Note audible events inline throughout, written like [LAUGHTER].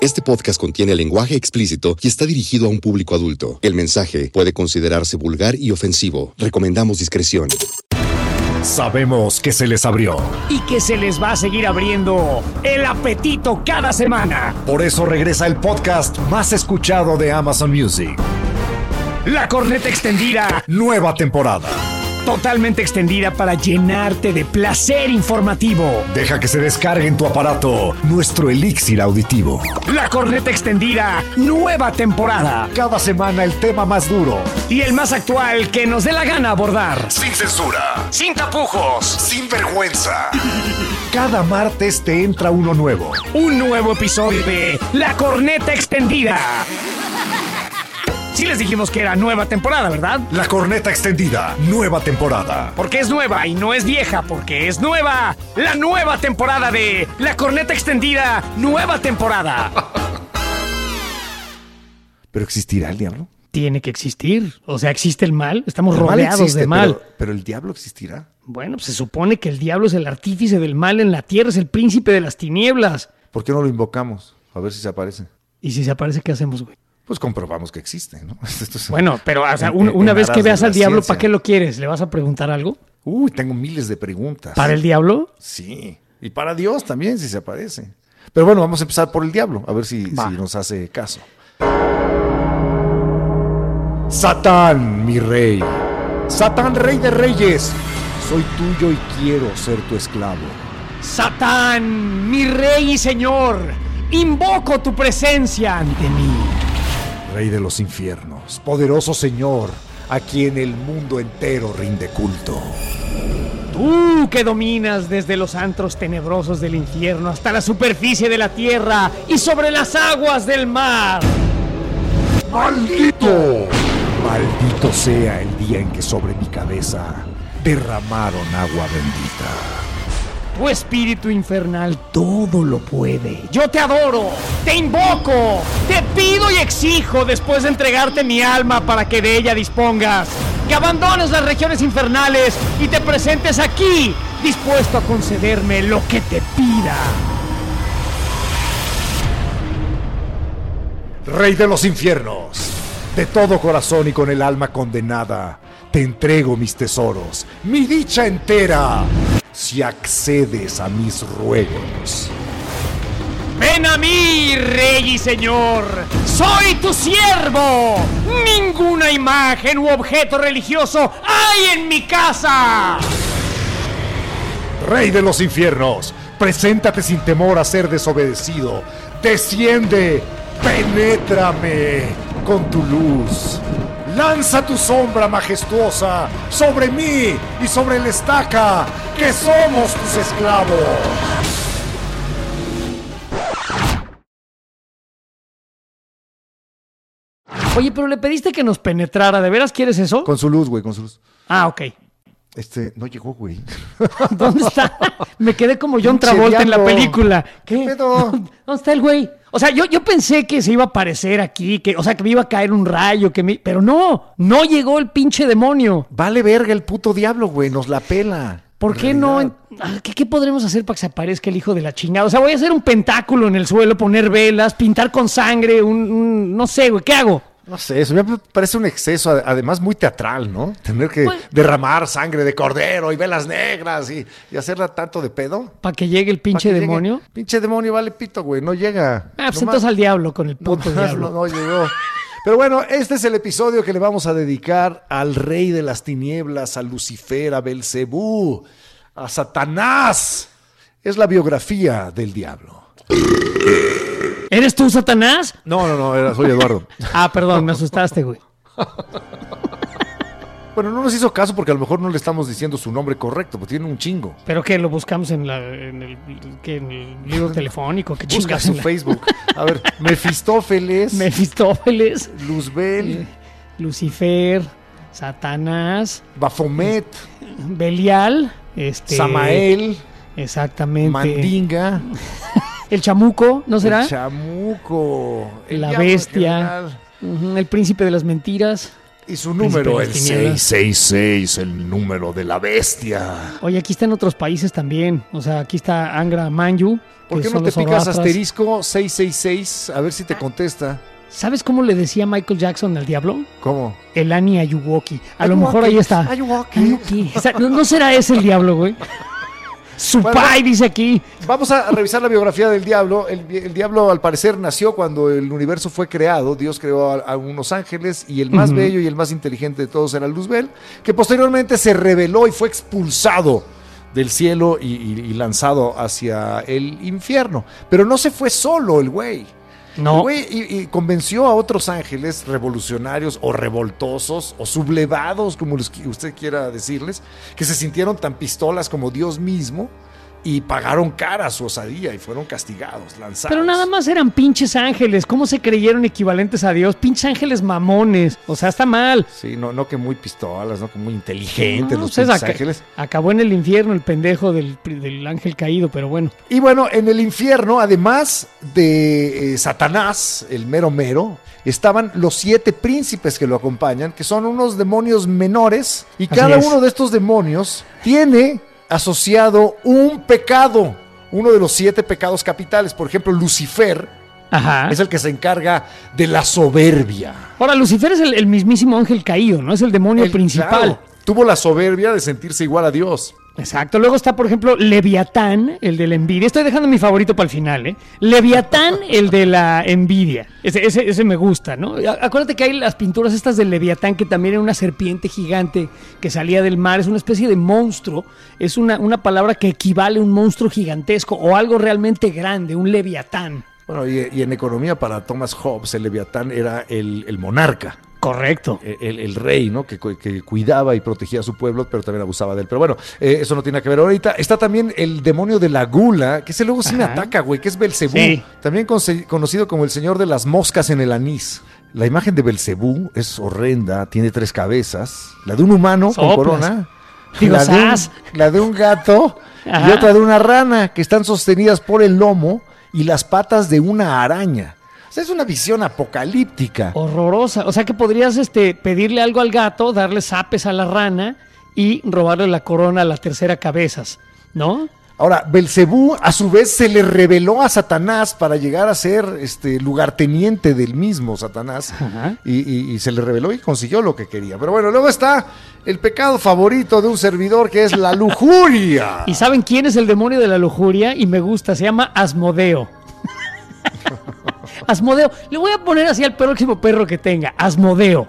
Este podcast contiene lenguaje explícito y está dirigido a un público adulto. El mensaje puede considerarse vulgar y ofensivo. Recomendamos discreción. Sabemos que se les abrió. y que se les va a seguir abriendo el apetito cada semana. Por eso regresa el podcast más escuchado de Amazon Music. La corneta extendida, Nueva temporada. Totalmente extendida para llenarte de placer informativo. Deja que se descargue en tu aparato nuestro elixir auditivo. La corneta extendida, nueva temporada. Cada semana el tema más duro. Y el más actual que nos dé la gana abordar. Sin censura. Sin tapujos. Sin vergüenza. Cada martes te entra uno nuevo. Un nuevo episodio de La corneta extendida. Sí les dijimos que era nueva temporada, ¿verdad? La corneta extendida. Nueva temporada. Porque es nueva y no es vieja, porque es nueva. La nueva temporada de La Corneta Extendida, nueva temporada. [LAUGHS] ¿Pero existirá el diablo? Tiene que existir. O sea, existe el mal. Estamos El mal rodeados existe, de mal. Pero, pero el diablo existirá. Bueno, pues se supone que el diablo es el artífice del mal en la tierra, es el príncipe de las tinieblas. ¿Por qué no lo invocamos? A ver si se aparece. Y si se aparece, ¿qué hacemos, güey? Pues comprobamos que existe, ¿no? [LAUGHS] Bueno, pero o sea, en- un- en- una en vez que veas al diablo, ciencia. ¿para qué lo quieres? ¿Le vas a preguntar algo? Uy, tengo miles de preguntas. ¿Para el diablo? Sí. Y para Dios también, si se aparece. Pero bueno, vamos a empezar por el diablo, a ver si, si nos hace caso. Satán, mi rey. Satán, rey de reyes. Soy tuyo y quiero ser tu esclavo. Satán, mi rey y señor, invoco tu presencia ante mí. Rey de los infiernos, poderoso Señor, a quien el mundo entero rinde culto. Tú que dominas desde los antros tenebrosos del infierno hasta la superficie de la tierra y sobre las aguas del mar. ¡Maldito! Maldito sea el día en que sobre mi cabeza derramaron agua bendita. Tu espíritu infernal todo lo puede. Yo te adoro, te invoco, te pido y exijo después de entregarte mi alma para que de ella dispongas. Que abandones las regiones infernales y te presentes aquí, dispuesto a concederme lo que te pida. Rey de los infiernos, de todo corazón y con el alma condenada, te entrego mis tesoros, mi dicha entera, si accedes a mis ruegos. Ven a mí, rey y señor. Soy tu siervo. Ninguna imagen u objeto religioso hay en mi casa. Rey de los infiernos, preséntate sin temor a ser desobedecido. Desciende, penétrame con tu luz. Lanza tu sombra majestuosa sobre mí y sobre el estaca, que somos tus esclavos. Oye, pero le pediste que nos penetrara. ¿De veras quieres eso? Con su luz, güey, con su luz. Ah, ok. Este, no llegó, güey. [LAUGHS] ¿Dónde está? Me quedé como John Travolta en la película. ¿Qué pedo? [LAUGHS] ¿Dónde está el güey? O sea, yo, yo pensé que se iba a aparecer aquí, que, o sea, que me iba a caer un rayo, que me... Pero no, no llegó el pinche demonio. Vale verga el puto diablo, güey, nos la pela. ¿Por qué no? Ah, ¿Qué, qué podremos hacer para que se aparezca el hijo de la chingada? O sea, voy a hacer un pentáculo en el suelo, poner velas, pintar con sangre, un... un- no sé, güey, ¿qué hago? No sé, eso me parece un exceso, ade- además muy teatral, ¿no? Tener que Pues- derramar sangre de cordero y velas negras y, y hacerla tanto de pedo. ¿Para que llegue el pinche llegue- demonio? Pinche demonio vale pito, güey, no llega. Ah, pues entonces al diablo con el puto nomás diablo. No, no llegó. Pero bueno, este es el episodio que le vamos a dedicar al rey de las tinieblas, a Lucifer, a Belcebú, a Satanás. Es la biografía del diablo. ¿Eres tú, Satanás? No, no, no, era- soy Eduardo. Ah, perdón, me asustaste, güey. Bueno, no nos hizo caso porque a lo mejor no le estamos diciendo su nombre correcto, porque tiene un chingo. ¿Pero qué? ¿Lo buscamos en, la, en, el, ¿qué, en el libro [LAUGHS] telefónico? ¿Qué Busca chingas? su en la- Facebook. A ver, Mefistófeles, Mefistófeles, Luzbel, Lucifer, Satanás, Bafomet, Belial, este, Samael, exactamente, Mandinga, [LAUGHS] el chamuco, ¿no será? el Chamuco, el La bestia. el príncipe de las mentiras. Y su número, el las tinieblas. 666, el número de la bestia. Oye, aquí está en otros países también. O sea, aquí está Angra Manju. ¿Por qué no te picas asterisco 666? A ver si te contesta. ¿Sabes cómo le decía Michael Jackson al diablo? ¿Cómo? El Ani Ayuwoki. A lo mejor ahí está. Ayuwoki. Ayuwoki. O sea, ¿no, no será ese el diablo, güey? Su Bueno. pai dice aquí. Vamos a revisar la biografía del diablo. El, el diablo, al parecer, nació cuando el universo fue creado. Dios creó a, a unos ángeles y el más bello y el más inteligente de todos era Luzbel, que posteriormente se rebeló y fue expulsado del cielo y, y- y lanzado hacia el infierno. Pero no se fue solo el güey. No. y, y convenció a otros ángeles revolucionarios o revoltosos o sublevados, como usted quiera decirles, que se sintieron tan pistolas como Dios mismo y pagaron cara su osadía y fueron castigados, lanzados. Pero nada más eran pinches ángeles. ¿Cómo se creyeron equivalentes a Dios? Pinches ángeles mamones. O sea, está mal. Sí, no, no que muy pistolas, no que muy inteligentes No, los pues, pinches ángeles. Acabó en el infierno el pendejo del, del ángel caído, pero bueno. Y bueno, en el infierno, además de eh, Satanás, el mero mero, estaban los siete príncipes que lo acompañan, que son unos demonios menores, y Así cada es. uno de estos demonios tiene asociado un pecado, uno de los siete pecados capitales. Por ejemplo, Lucifer Ajá. es el que se encarga de la soberbia. Ahora, Lucifer es el, el mismísimo ángel caído, ¿no? Es el demonio El- principal. claro, tuvo la soberbia de sentirse igual a Dios. Exacto. Luego está, por ejemplo, Leviatán, el de la envidia. Estoy dejando mi favorito para el final, ¿eh? Leviatán, [LAUGHS] el de la envidia. Ese, ese, ese me gusta, ¿no? Acuérdate que hay las pinturas estas del Leviatán, que también era una serpiente gigante que salía del mar. Es una especie de monstruo. Es una, una palabra que equivale a un monstruo gigantesco o algo realmente grande, un Leviatán. Bueno, y, y en economía para Thomas Hobbes, el Leviatán era el, el monarca. Correcto. el, el rey, ¿no? Que, cu- que cuidaba y protegía a su pueblo, pero también abusaba de él. Pero bueno, eh, eso no tiene que ver ahorita. Está también el demonio de la gula, que ese luego sí me ataca, güey, que es Belcebú. Sí. También conocido como el señor de las moscas en el anís. La imagen de Belcebú es horrenda, tiene tres cabezas. La de un humano con corona. La de, un, sas. la de un gato y otra de una rana, que están sostenidas por el lomo y las patas de una araña. O sea, es una visión apocalíptica. Horrorosa. O sea que podrías este, pedirle algo al gato, darle zapes a la rana y robarle la corona a la tercera cabezas, ¿no? Ahora, Belcebú a su vez se le reveló a Satanás para llegar a ser este lugarteniente del mismo Satanás. Y- y se le reveló y consiguió lo que quería. Pero bueno, luego está el pecado favorito de un servidor que es la lujuria. [LAUGHS] ¿Y saben quién es el demonio de la lujuria? Y me gusta, se llama Asmodeo. [LAUGHS] Asmodeo. Le voy a poner así al próximo perro que tenga. Asmodeo.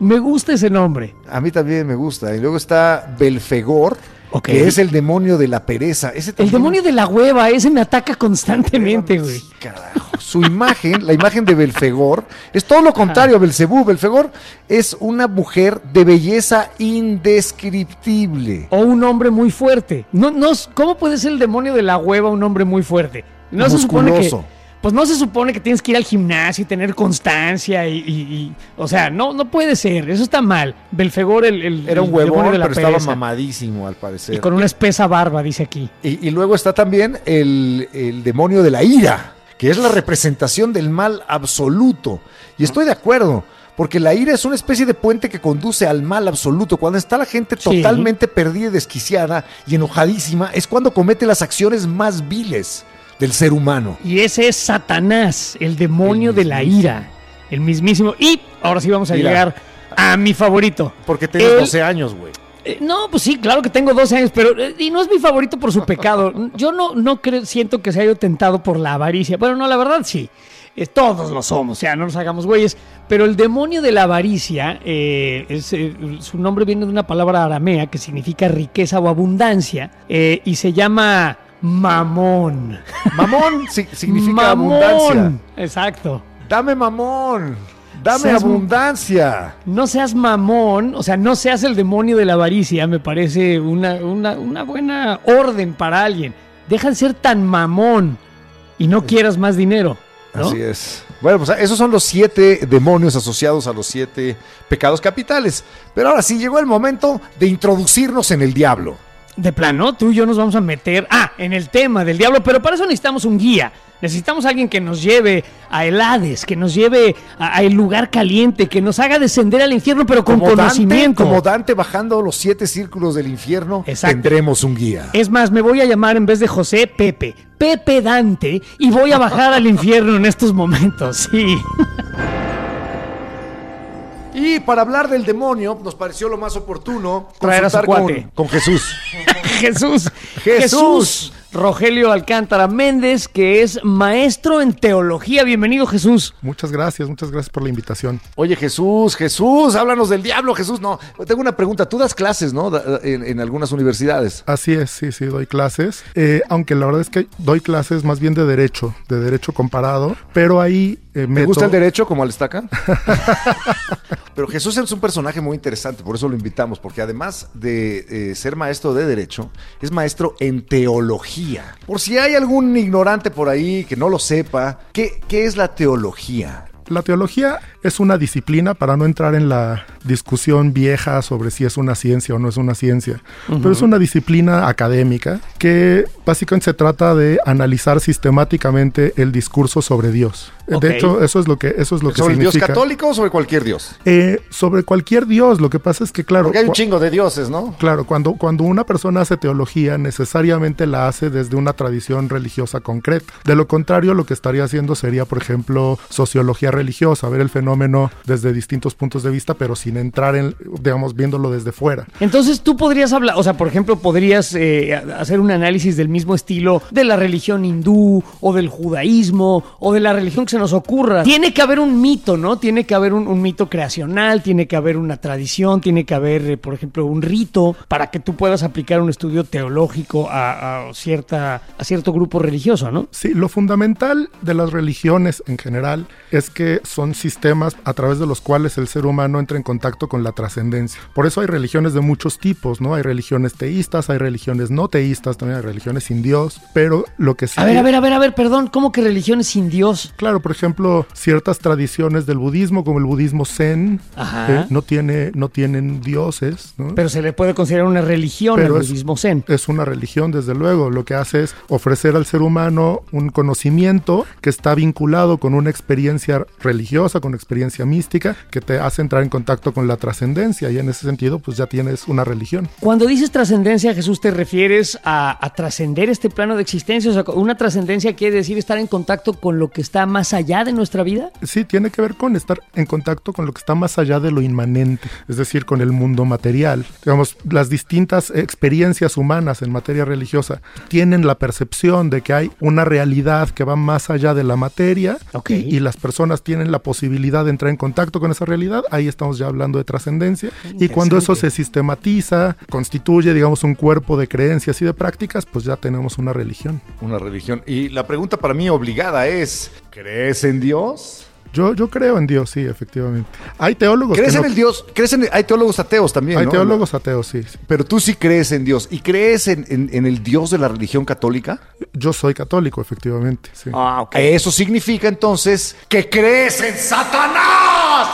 Me gusta ese nombre. A mí también me gusta. Y luego está Belfegor, que es el demonio de la pereza. Ese El demonio de la hueva, ese me ataca constantemente, güey. Carajo. Su imagen, la imagen de Belfegor, es todo lo contrario a Belcebú. Belfegor es una mujer de belleza indescriptible. O un hombre muy fuerte. No, no, ¿Cómo puede ser el demonio de la hueva un hombre muy fuerte? No se supone que. Pues no se supone que tienes que ir al gimnasio y tener constancia y, y- y- o sea, no, no puede ser, eso está mal. Belfegor, el, el- Era un huevón, demonio de la pero estaba mamadísimo al parecer. Y con una espesa barba, dice aquí. Y, y luego está también el, el demonio de la ira, que es la representación del mal absoluto. Y estoy de acuerdo, porque la ira es una especie de puente que conduce al mal absoluto. Cuando está la gente Sí. totalmente perdida y desquiciada y enojadísima, es cuando comete las acciones más viles del ser humano. Y ese es Satanás, el demonio El de la ira. El mismísimo. Y ahora sí vamos a Mira. llegar a mi favorito. Porque tienes El- 12 años, güey. Eh, no, pues sí, claro que tengo 12 años, pero eh, y no es mi favorito por su pecado. [LAUGHS] Yo no, no creo, siento que se haya tentado por la avaricia. Bueno, no, la verdad sí. Eh, todos lo somos, o sea, no nos hagamos güeyes. Pero el demonio de la avaricia, eh, es, eh, su nombre viene de una palabra aramea que significa riqueza o abundancia y se llama mamón. Mamón [LAUGHS] si- significa mamón. abundancia. Exacto. Dame mamón. Dame Seas- abundancia. No seas mamón, o sea, no seas el demonio de la avaricia, me parece una, una, una buena orden para alguien. Deja de ser tan mamón y no quieras más dinero. ¿no? Así es. Bueno, pues esos son los siete demonios asociados a los siete pecados capitales. Pero ahora sí llegó el momento de introducirnos en el diablo. De plano, tú y yo nos vamos a meter, ah, en el tema del diablo, pero para eso necesitamos un guía. Necesitamos alguien que nos lleve a el Hades, que nos lleve a, a el lugar caliente, que nos haga descender al infierno, pero con Como Dante, conocimiento. como Dante bajando los siete círculos del infierno, Exacto. tendremos un guía. Es más, me voy a llamar en vez de José Pepe, Pepe Dante, y voy a bajar al infierno en estos momentos, sí. [LAUGHS] Y para hablar del demonio, nos pareció lo más oportuno Traer a su cuate. con, con Jesús. [LAUGHS] Jesús. Jesús. Rogelio Alcántara Méndez, que es maestro en teología. Bienvenido, Jesús. Muchas gracias, muchas gracias por la invitación. Oye, Jesús, Jesús, háblanos del diablo, Jesús. No, tengo una pregunta. Tú das clases, ¿no? Da- En, en algunas universidades. Así es, sí, sí, doy clases. Eh, aunque la verdad es que doy clases más bien de derecho, de derecho comparado, pero ahí eh, ¿Te meto... gusta el derecho como al estaca? [LAUGHS] Pero Jesús es un personaje muy interesante, por eso lo invitamos, porque además de eh, ser maestro de derecho, es maestro en teología. Por si hay algún ignorante por ahí que no lo sepa, ¿qué, es la teología? La teología es una disciplina para no entrar en la discusión vieja sobre si es una ciencia o no es una ciencia, pero es una disciplina académica que básicamente se trata de analizar sistemáticamente el discurso sobre Dios. De hecho, eso es lo que eso es lo que ¿Sobre el Dios significa. católico o sobre cualquier Dios? Eh, sobre cualquier Dios, lo que pasa es que claro, Porque hay un chingo de dioses, ¿no? Claro, cuando, cuando una persona hace teología, necesariamente la hace desde una tradición religiosa concreta. De lo contrario, lo que estaría haciendo sería, por ejemplo, sociología religiosa, ver el fenómeno desde distintos puntos de vista, pero sin entrar en, digamos, viéndolo desde fuera. Entonces tú podrías hablar, o sea, por ejemplo, podrías eh, hacer un análisis del mismo estilo de la religión hindú o del judaísmo o de la religión que se nos ocurra. Tiene que haber un mito, ¿no? Tiene que haber un, un mito creacional, tiene que haber una tradición, tiene que haber, eh, por ejemplo, un rito para que tú puedas aplicar un estudio teológico a, a cierta, a cierto grupo religioso, ¿no? Sí, lo fundamental de las religiones en general es que son sistemas a través de los cuales el ser humano entra en contacto con la trascendencia. Por eso hay religiones de muchos tipos, ¿no? Hay religiones teístas, hay religiones no teístas, también hay religiones sin Dios, pero lo que sí... A ver, a ver, a ver, a ver, perdón, ¿cómo que religiones sin Dios? Claro, por ejemplo, ciertas tradiciones del budismo, como el budismo zen, eh, no, tiene, no tienen dioses, ¿no? Pero se le puede considerar una religión Pero al es- budismo zen. es una religión, desde luego. Lo que hace es ofrecer al ser humano un conocimiento que está vinculado con una experiencia religiosa, con experiencia mística, que te hace entrar en contacto con la trascendencia. Y en ese sentido, pues ya tienes una religión. Cuando dices trascendencia, Jesús, ¿te refieres a, a trascender este plano de existencia? O sea, una trascendencia quiere decir estar en contacto con lo que está más allá de nuestra vida. Sí, tiene que ver con estar en contacto con lo que está más allá de lo inmanente, es decir, con el mundo material. Digamos, las distintas experiencias humanas en materia religiosa tienen la percepción de que hay una realidad que va más allá de la materia y, y las personas tienen la posibilidad de entrar en contacto con esa realidad. Ahí estamos ya hablando de trascendencia. Y cuando eso se sistematiza, constituye, digamos, un cuerpo de creencias y de prácticas, pues ya tenemos una religión. Una religión. Y la pregunta para mí obligada es, ¿crees en Dios? Yo, yo creo en Dios, sí, efectivamente. Hay teólogos ¿Crees que en no- el Dios? ¿Crees en hay teólogos ateos también, Hay ¿no? teólogos ateos, sí. sí. Pero tú sí crees en Dios. ¿Y crees en, en- en el Dios de la religión católica? Yo soy católico, efectivamente. sí. Ah, ok. Eso significa entonces que crees en Satanás.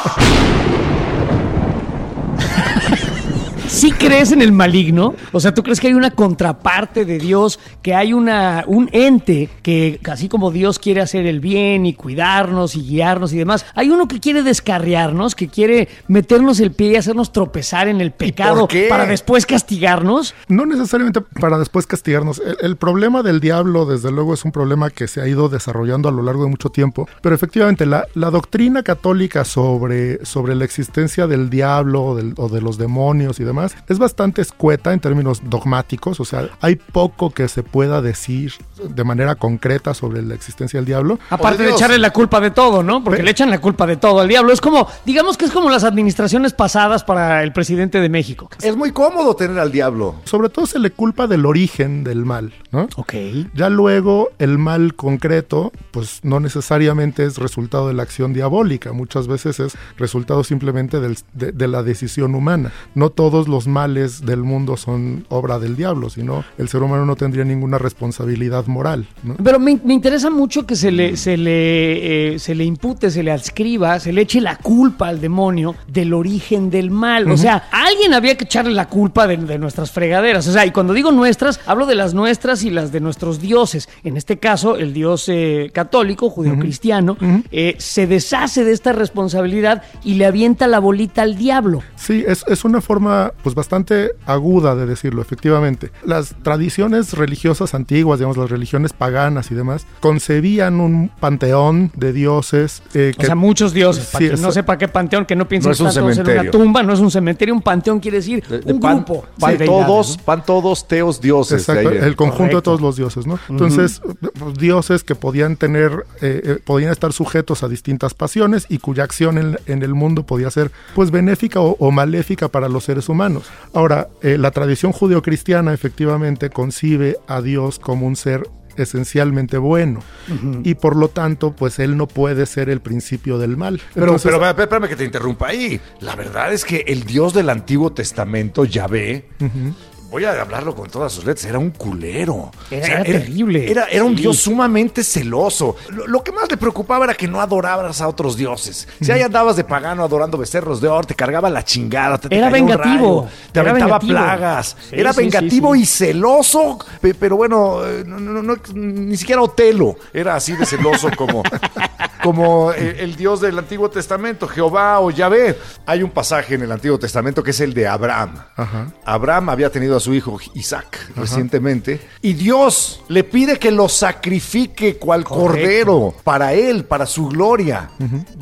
¿Sí crees en el maligno? O sea, ¿tú crees que hay una contraparte de Dios, que hay una, un ente que, así como Dios quiere hacer el bien y cuidarnos y guiarnos y demás, hay uno que quiere descarriarnos, que quiere meternos el pie y hacernos tropezar en el pecado para después castigarnos? No necesariamente para después castigarnos. El, el problema del diablo, desde luego, es un problema que se ha ido desarrollando a lo largo de mucho tiempo. Pero efectivamente, la, la doctrina católica sobre, sobre la existencia del diablo del- o de los demonios y demás es bastante escueta en términos dogmáticos. O sea, hay poco que se pueda decir de manera concreta sobre la existencia del diablo. Aparte de echarle la culpa de todo, ¿no? Porque Pe- le echan la culpa de todo al diablo. Es como, digamos que es como las administraciones pasadas para el presidente de México. Es muy cómodo tener al diablo. Sobre todo se le culpa del origen del mal, ¿no? Ok. Ya luego el mal concreto, pues no necesariamente es resultado de la acción diabólica, muchas veces es resultado simplemente del- de, de la decisión humana. No todos los males del mundo son obra del diablo, sino el ser humano no tendría ninguna responsabilidad moral. ¿no? Pero me, me interesa mucho que se le, se, le, eh, se le impute, se le adscriba, se le eche la culpa al demonio del origen del mal. O sea, a alguien había que echarle la culpa de, de nuestras fregaderas. O sea, y cuando digo nuestras, hablo de las nuestras y las de nuestros dioses. En este caso, el dios eh, católico, judío-cristiano, eh, se deshace de esta responsabilidad y le avienta la bolita al diablo. Sí, es, es una forma pues bastante aguda de decirlo, efectivamente. Las tradiciones religiosas antiguas, digamos las religiones paganas y demás, concebían un panteón de dioses. eh, O sea, muchos dioses. Sí, para quien no sepa qué panteón, que no piensen No es que un en una tumba, no es un cementerio, un panteón quiere decir De- de un pan- grupo. Van deidades, todos, ¿no? van todos teos dioses. Exacto, de ahí viene. el conjunto Correcto. de todos los dioses, ¿no? Entonces, pues, dioses que podían tener, eh, eh, podían estar sujetos a distintas pasiones y cuya acción en, en el mundo podía ser, pues, benéfica o, o maléfica para los seres humanos. Ahora, eh, la tradición judeocristiana efectivamente concibe a Dios como un ser esencialmente bueno y por lo tanto pues él no puede ser el principio del mal. Pero, Entonces, pero espérame, que te interrumpa ahí. La verdad es que el Dios del Antiguo Testamento, Yahvé, voy a hablarlo con todas sus letras, era un culero. Era- era terrible. Era, era un Sí. Dios sumamente celoso. Lo, lo que más le preocupaba era que no adoraras a otros dioses. Si ahí andabas de pagano adorando becerros de oro, te cargaba la chingada. Te, te Era un vengativo. rayo, te aventaba vengativo. plagas. Sí, era sí, vengativo y celoso. pe- Pero bueno, eh, no- no- no- ni siquiera Otelo era así de celoso como, [LAUGHS] como el, el Dios del Antiguo Testamento, Jehová o Yahvé. Hay un pasaje en el Antiguo Testamento que es el de Abraham. Ajá. Abraham había tenido a su hijo Isaac recientemente y Dios le pide que lo sacrifique cual Correcto. cordero para él, para su gloria.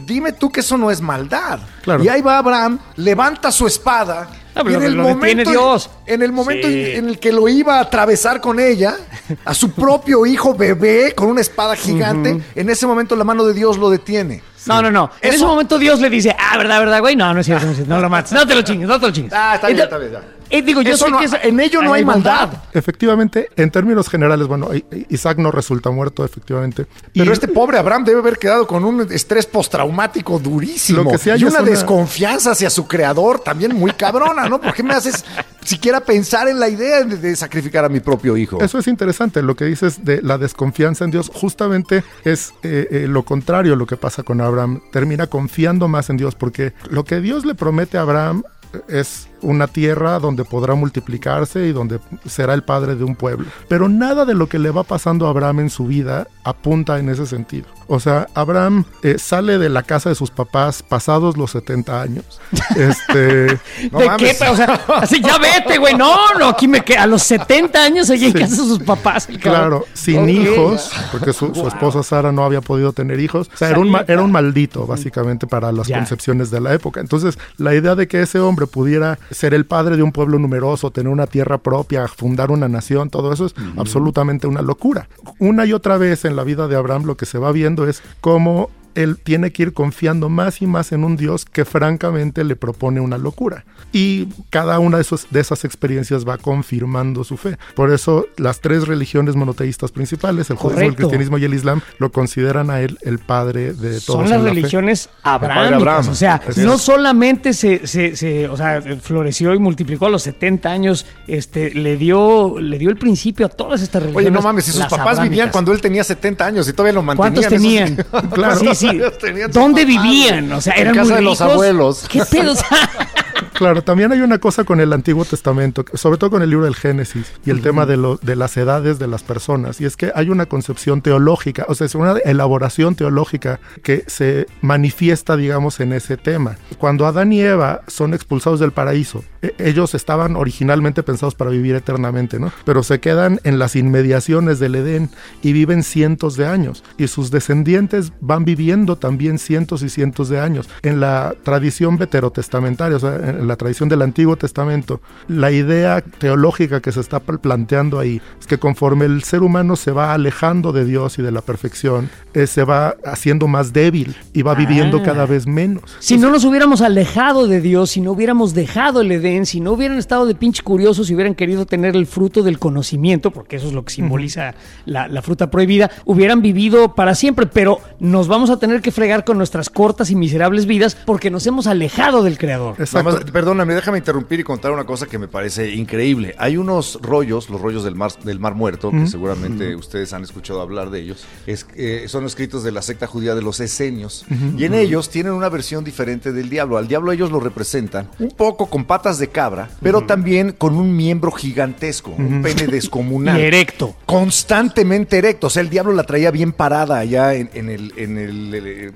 Dime tú que eso no es maldad. Claro. Y ahí va Abraham, levanta su espada. Ah, pero en el momento, Dios. en el momento Sí. en el que lo iba a atravesar con ella, a su propio hijo bebé con una espada gigante, en ese momento la mano de Dios lo detiene. No, no, no. En ese momento Dios le dice, ah, ¿verdad, verdad, güey? No, no es cierto, no es cierto. No lo mates. No te lo chingues, no te lo chingues. Ah, está bien, está bien, ya. Eh, digo, yo Eso sé no- que es- en ello no hay maldad. efectivamente en términos generales bueno Isaac no resulta muerto efectivamente Pero Y- este pobre Abraham debe haber quedado con un estrés postraumático durísimo. Lo que sí hay y una, una- desconfianza hacia su creador también muy cabrona, ¿no? ¿Por qué me haces siquiera pensar en la idea de, de sacrificar a mi propio hijo? Eso es interesante, lo que dices de la desconfianza en Dios, justamente es eh, eh, lo contrario a lo que pasa con Abraham. Termina confiando más en Dios porque lo que Dios le promete a Abraham es una tierra donde podrá multiplicarse y donde será el padre de un pueblo. Pero nada de lo que le va pasando a Abraham en su vida apunta en ese sentido. O sea, Abraham eh, sale de la casa de sus papás pasados los 70 años. Este, [LAUGHS] No ¿De mames. qué? O sea, así ya vete, güey. No, no, aquí me queda. A los 70 años seguía en Sí. casa de sus papás. el. Claro, sin hijos, porque su, su esposa Sara no había podido tener hijos. O sea, era un, era un maldito, básicamente, para las concepciones de la época. Entonces, la idea de que ese hombre pudiera ser el padre de un pueblo numeroso, tener una tierra propia, fundar una nación, todo eso es absolutamente una locura. Una y otra vez en la vida de Abraham lo que se va viendo es cómo él tiene que ir confiando más y más en un Dios que francamente le propone una locura. Y cada una de, esos, de esas experiencias va confirmando su fe. Por eso las tres religiones monoteístas principales, el judísmo, el cristianismo y el islam, lo consideran a él el padre de todos. Son las la religiones abrámicas. Abraham. O sea, es. no solamente se, se, se- o sea, floreció y multiplicó a los 70 años, este, le dio, le dio el principio a todas estas religiones. Oye, no mames, si sus papás vivían cuando él tenía 70 años y todavía lo mantenían. ¿Cuántos tenían? [LAUGHS] Claro. Sí, [LAUGHS] ¿Dónde vivían? O sea, En eran casa muy de los abuelos. ¿Qué pedo? [LAUGHS] Claro, también hay una cosa con el Antiguo Testamento, sobre todo con el libro del Génesis y el tema de, lo- de las edades de las personas, y es que hay una concepción teológica, o sea, es una elaboración teológica que se manifiesta, digamos, en ese tema. Cuando Adán y Eva son expulsados del paraíso, e- ellos estaban originalmente pensados para vivir eternamente, ¿no? Pero se quedan en las inmediaciones del Edén y viven cientos de años, y sus descendientes van viviendo también cientos y cientos de años. En la tradición veterotestamentaria, o sea, en la tradición del Antiguo Testamento, la idea teológica que se está pl- planteando ahí es que conforme el ser humano se va alejando de Dios y de la perfección, eh, se va haciendo más débil y va viviendo Ah. cada vez menos. si no nos hubiéramos alejado de Dios, si no hubiéramos dejado el Edén, si no hubieran estado de pinche curiosos, si hubieran querido tener el fruto del conocimiento, porque eso es lo que simboliza la, la fruta prohibida, hubieran vivido para siempre, pero nos vamos a tener que fregar con nuestras cortas y miserables vidas porque nos hemos alejado del Creador. Exacto. Perdóname, déjame interrumpir y contar una cosa que me parece increíble. Hay unos rollos, los rollos del mar, del mar Muerto, que seguramente ustedes han escuchado hablar de ellos. Es, eh, son escritos de la secta judía de los esenios. Y en ellos tienen una versión diferente del diablo. Al diablo ellos lo representan un poco con patas de cabra, pero también con un miembro gigantesco, un pene [LAUGHS] descomunal. Y erecto. Constantemente erecto. O sea, el diablo la traía bien parada allá en, en el, en, el, eh,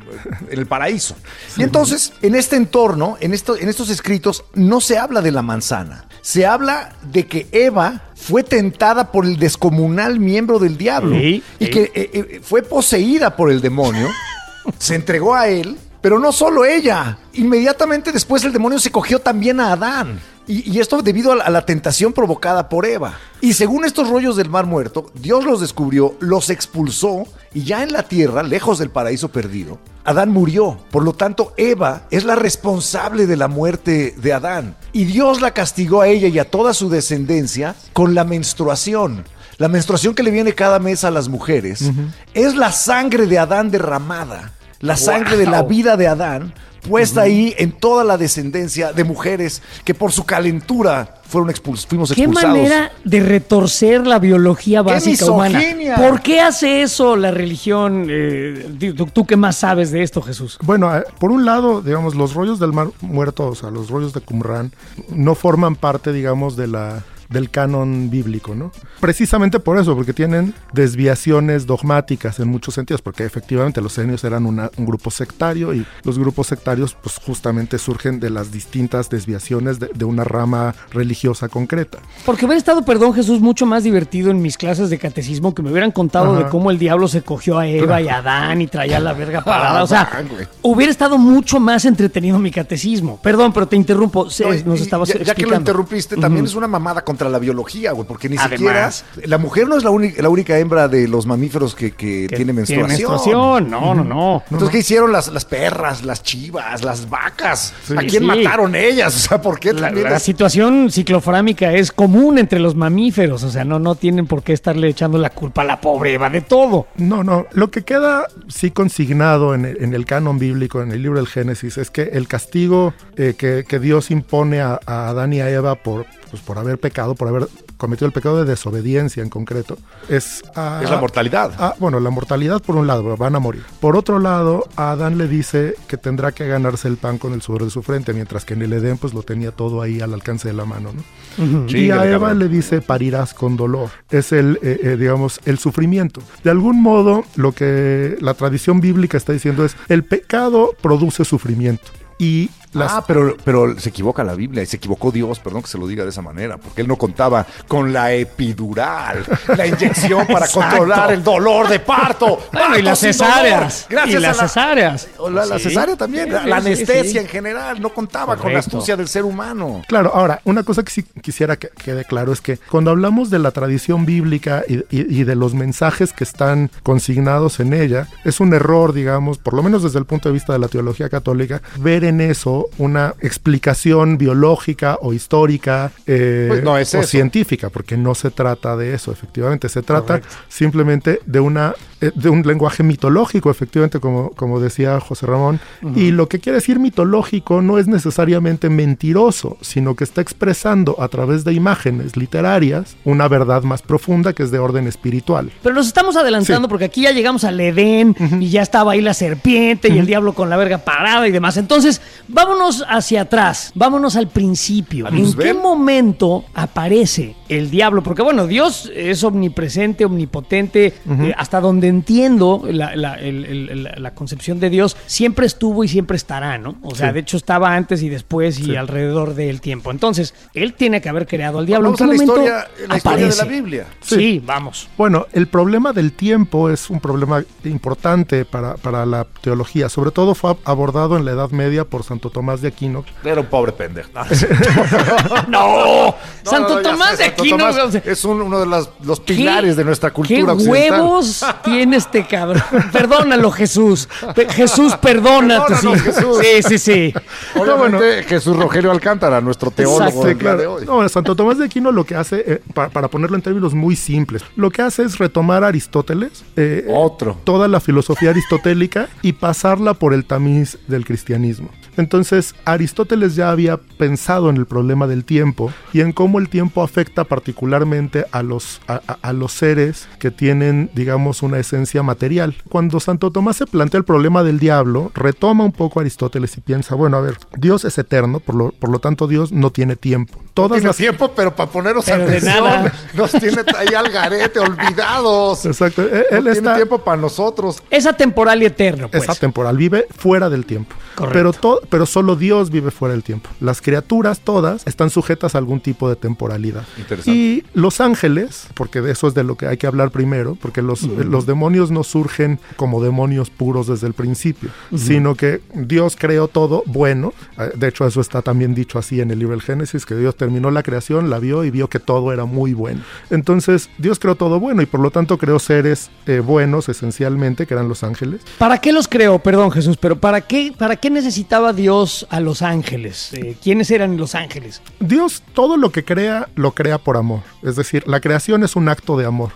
en el paraíso. Y entonces, en este entorno, en, esto, en estos escritos, no se habla de la manzana. Se habla de que Eva fue tentada por el descomunal miembro del diablo Sí, y sí. que eh, eh, fue poseída por el demonio, [LAUGHS] se entregó a él, pero no solo ella. Inmediatamente después el demonio se cogió también a Adán. Y, y esto debido a la, a la tentación provocada por Eva. Y según estos rollos del mar muerto, Dios los descubrió, los expulsó y ya en la tierra, lejos del paraíso perdido, Adán murió. Por lo tanto, Eva es la responsable de la muerte de Adán. Y Dios la castigó a ella y a toda su descendencia con la menstruación. La menstruación que le viene cada mes a las mujeres es la sangre de Adán derramada. La sangre de la vida de Adán puesta ahí en toda la descendencia de mujeres que por su calentura fueron expuls fuimos Qué expulsados. manera de retorcer la biología ¡Qué básica humana. ¿Por qué hace eso la religión? Eh, tú, tú qué más sabes de esto, Jesús? Bueno, eh, por un lado, digamos, los rollos del mar muerto, o sea, los rollos de Qumran, no forman parte, digamos, de la del canon bíblico, ¿no? Precisamente por eso, porque tienen desviaciones dogmáticas en muchos sentidos, porque efectivamente los senios eran una- un grupo sectario y los grupos sectarios pues justamente surgen de las distintas desviaciones de, de una rama religiosa concreta. Porque hubiera estado, perdón Jesús, mucho más divertido en mis clases de catecismo que me hubieran contado Ajá. de cómo el diablo se cogió a Eva y a Adán y traía la verga [LAUGHS] parada. O sea, güey. hubiera estado mucho más entretenido mi catecismo. Perdón, pero te interrumpo. Se- No, y- nos estabas ya, ya que lo interrumpiste, también es una mamada contra la biología, güey, porque ni Además. siquiera la mujer no es la, única la única hembra de los mamíferos que, que Que tiene menstruación. menstruación. No, no, no. Entonces, ¿qué hicieron las, las perras, las chivas, las vacas? ¿A quién Sí. mataron ellas? O sea, ¿por qué La, también la las- situación ciclofrámica es común entre los mamíferos, o sea, no, no tienen por qué estarle echando la culpa a la pobre Eva de todo. No, no. Lo que queda sí consignado en el, en el canon bíblico, en el libro del Génesis, es que el castigo eh, que, que Dios impone a, a Adán y a Eva por, pues, por haber pecado, por haber cometido el pecado de desobediencia en concreto, es... a- Es la mortalidad. Ah, bueno, la mortalidad por un lado, van a morir. Por otro lado, a Adán le dice que tendrá que ganarse el pan con el sudor de su frente, mientras que en el Edén pues lo tenía todo ahí al alcance de la mano, ¿no? y a Eva cabrón. le dice parirás con dolor. Es el, eh, eh, digamos, el sufrimiento. De algún modo, lo que la tradición bíblica está diciendo es el pecado produce sufrimiento. Y las, Ah, pero, pero se equivoca la Biblia y se equivocó Dios, perdón que se lo diga de esa manera, porque él no contaba con la epidural, la [LAUGHS] inyección para controlar el dolor de parto. [LAUGHS] Bueno, y Parto las cesáreas. Gracias y las a la, cesáreas. o la, la Sí. cesárea también, Sí, la, la anestesia sí. en general, no contaba con la astucia del ser humano. Claro, ahora, una cosa que sí quisiera que quede claro es que cuando hablamos de la tradición bíblica y, y- y de los mensajes que están consignados en ella, es un error, digamos, por lo menos desde el punto de vista de la teología católica, ver en eso una explicación biológica o histórica eh, Pues no es o eso. científica, porque no se trata de eso, efectivamente, se trata simplemente de una eh, de un lenguaje mitológico, efectivamente, como, como decía José Ramón. Y lo que quiere decir mitológico no es necesariamente mentiroso, sino que está expresando a través de imágenes literarias una verdad más profunda que es de orden espiritual. Pero nos estamos adelantando Sí. porque aquí ya llegamos al Edén y ya estaba ahí la serpiente y el diablo con la verga parada y demás. Entonces, vámonos hacia atrás, vámonos al principio. ¿A ¿En qué momento aparece el diablo? Porque bueno, Dios es omnipresente, omnipotente, eh, hasta donde entiendo la, la- el- el- la- la concepción de Dios, siempre estuvo y siempre estará, ¿no? O sea, Sí. de hecho estaba antes y después y Sí. alrededor del tiempo. Entonces, él tiene que haber creado al diablo. Vamos ¿En a qué la momento historia, la historia de la aparece? Biblia. Sí, vamos. Bueno, el problema del tiempo es un problema importante para, para la teología. Sobre todo fue abordado en la Edad Media por Santo Tomás de Aquino, Era un pobre pendejo. [LAUGHS] No, [LAUGHS] Santo No, no, ya Tomás sé, de Santo Aquino. Tomás es un- uno de las- los ¿qué- pilares de nuestra cultura ¿Qué occidental. huevos [LAUGHS] tiene este cabrón? Perdónalo, Jesús. Pe- Jesús, perdónate. Sí, Perdónanos, Jesús. sí, sí. sí. Obviamente Jesús Rogelio Alcántara, nuestro teólogo Exacto, del día claro. de hoy. No, Santo Tomás de Aquino lo que hace, eh, pa- para ponerlo en términos muy simples, lo que hace es retomar a Aristóteles, eh, Otro. toda la filosofía aristotélica y pasarla por el tamiz del cristianismo. Entonces, Aristóteles ya había pensado en el problema del tiempo y en cómo el tiempo afecta particularmente a los, a, a los seres que tienen, digamos, una esencia material. Cuando Santo Tomás se plantea el problema del diablo, retoma un poco a Aristóteles y piensa, bueno, a ver, Dios es eterno, por lo, por lo tanto Dios no tiene tiempo. Todas tiene las... tiempo, pero para ponernos pero atención, [LAUGHS] nos tiene ahí al garete, olvidados. Exacto. Él, no él tiene está, tiempo para nosotros. Es atemporal y eterno, pues. Es atemporal, vive fuera del tiempo. Correcto. Pero, to, pero solo Dios vive fuera del tiempo. Las criaturas todas están sujetas a algún tipo de temporalidad. Y los ángeles, porque de eso es de lo que hay que hablar primero, porque los, uh -huh. los demonios no surgen como demonios puros desde el principio, uh -huh. sino que Dios creó todo bueno. De hecho, eso está también dicho así en el libro del Génesis, que Dios terminó la creación, la vio y vio que todo era muy bueno. Entonces, Dios creó todo bueno y por lo tanto creó seres eh, buenos esencialmente, que eran los ángeles. ¿Para qué los creó? Perdón, Jesús, pero ¿para qué, para qué necesitaba Dios a los ángeles? Eh, ¿Quiénes eran los ángeles? Dios todo lo que crea, lo crea por amor. Es decir, la creación es un acto de amor.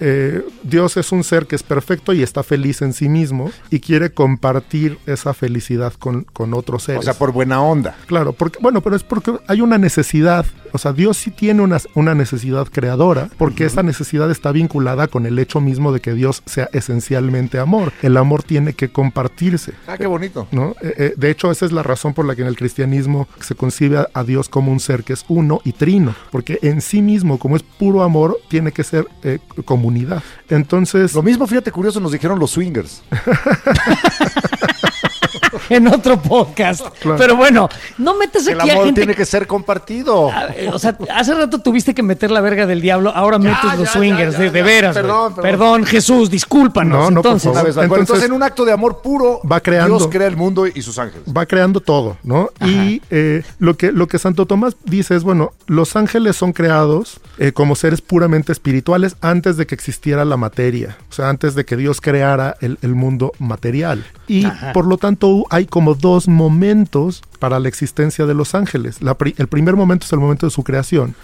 Eh, Dios es un ser que es perfecto y está feliz en sí mismo y quiere compartir esa felicidad con, con otros seres. O sea, por buena onda. Claro, porque, bueno, pero es porque hay una necesidad. O sea, Dios sí tiene una, una necesidad creadora porque uh -huh. esa necesidad está vinculada con el hecho mismo de que Dios sea esencialmente amor. El amor tiene que compartirse. Ah, qué bonito. ¿no? Eh, eh, de hecho, esa es la razón por la que en el cristianismo se concibe a, Dios como un ser que es uno y trino, porque en sí mismo, como es puro amor, tiene que ser eh, comunidad. Entonces. Lo mismo, fíjate, curioso, nos dijeron los swingers. [LAUGHS] en otro podcast. Claro. Pero bueno, no metes el aquí amor a gente. tiene que ser compartido. O sea, hace rato tuviste que meter la verga del diablo, ahora Ya, metes los swingers, ya, de, ya, de ya. veras. Perdón, perdón. Perdón, Jesús, discúlpanos. No, no, por entonces, favor. Vez, bueno, Entonces- entonces, en un acto de amor puro, Va creando- Dios crea el mundo y sus ángeles. va creando todo, ¿no? Y eh, lo, que, lo que Santo Tomás dice es, bueno, los ángeles son creados eh, como seres puramente espirituales antes de que existiera la materia, o sea, antes de que Dios creara el, el mundo material. Y Ajá. por lo tanto hay como dos momentos para la existencia de los ángeles. La pri- el primer momento es el momento de su creación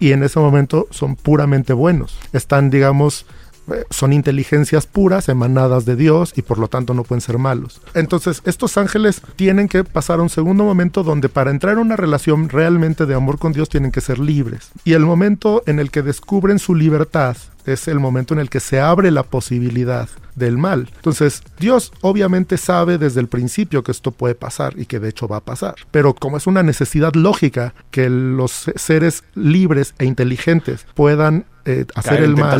y en ese momento son puramente buenos. Están, digamos, eh, son inteligencias puras emanadas de Dios y por lo tanto no pueden ser malos. Entonces, estos ángeles tienen que pasar a un segundo momento donde para entrar en una relación realmente de amor con Dios tienen que ser libres. Y el momento en el que descubren su libertad es el momento en el que se abre la posibilidad del mal. Entonces, Dios obviamente sabe desde el principio que esto puede pasar y que de hecho va a pasar. Pero como es una necesidad lógica que los se- seres libres e inteligentes puedan eh, hacer el mal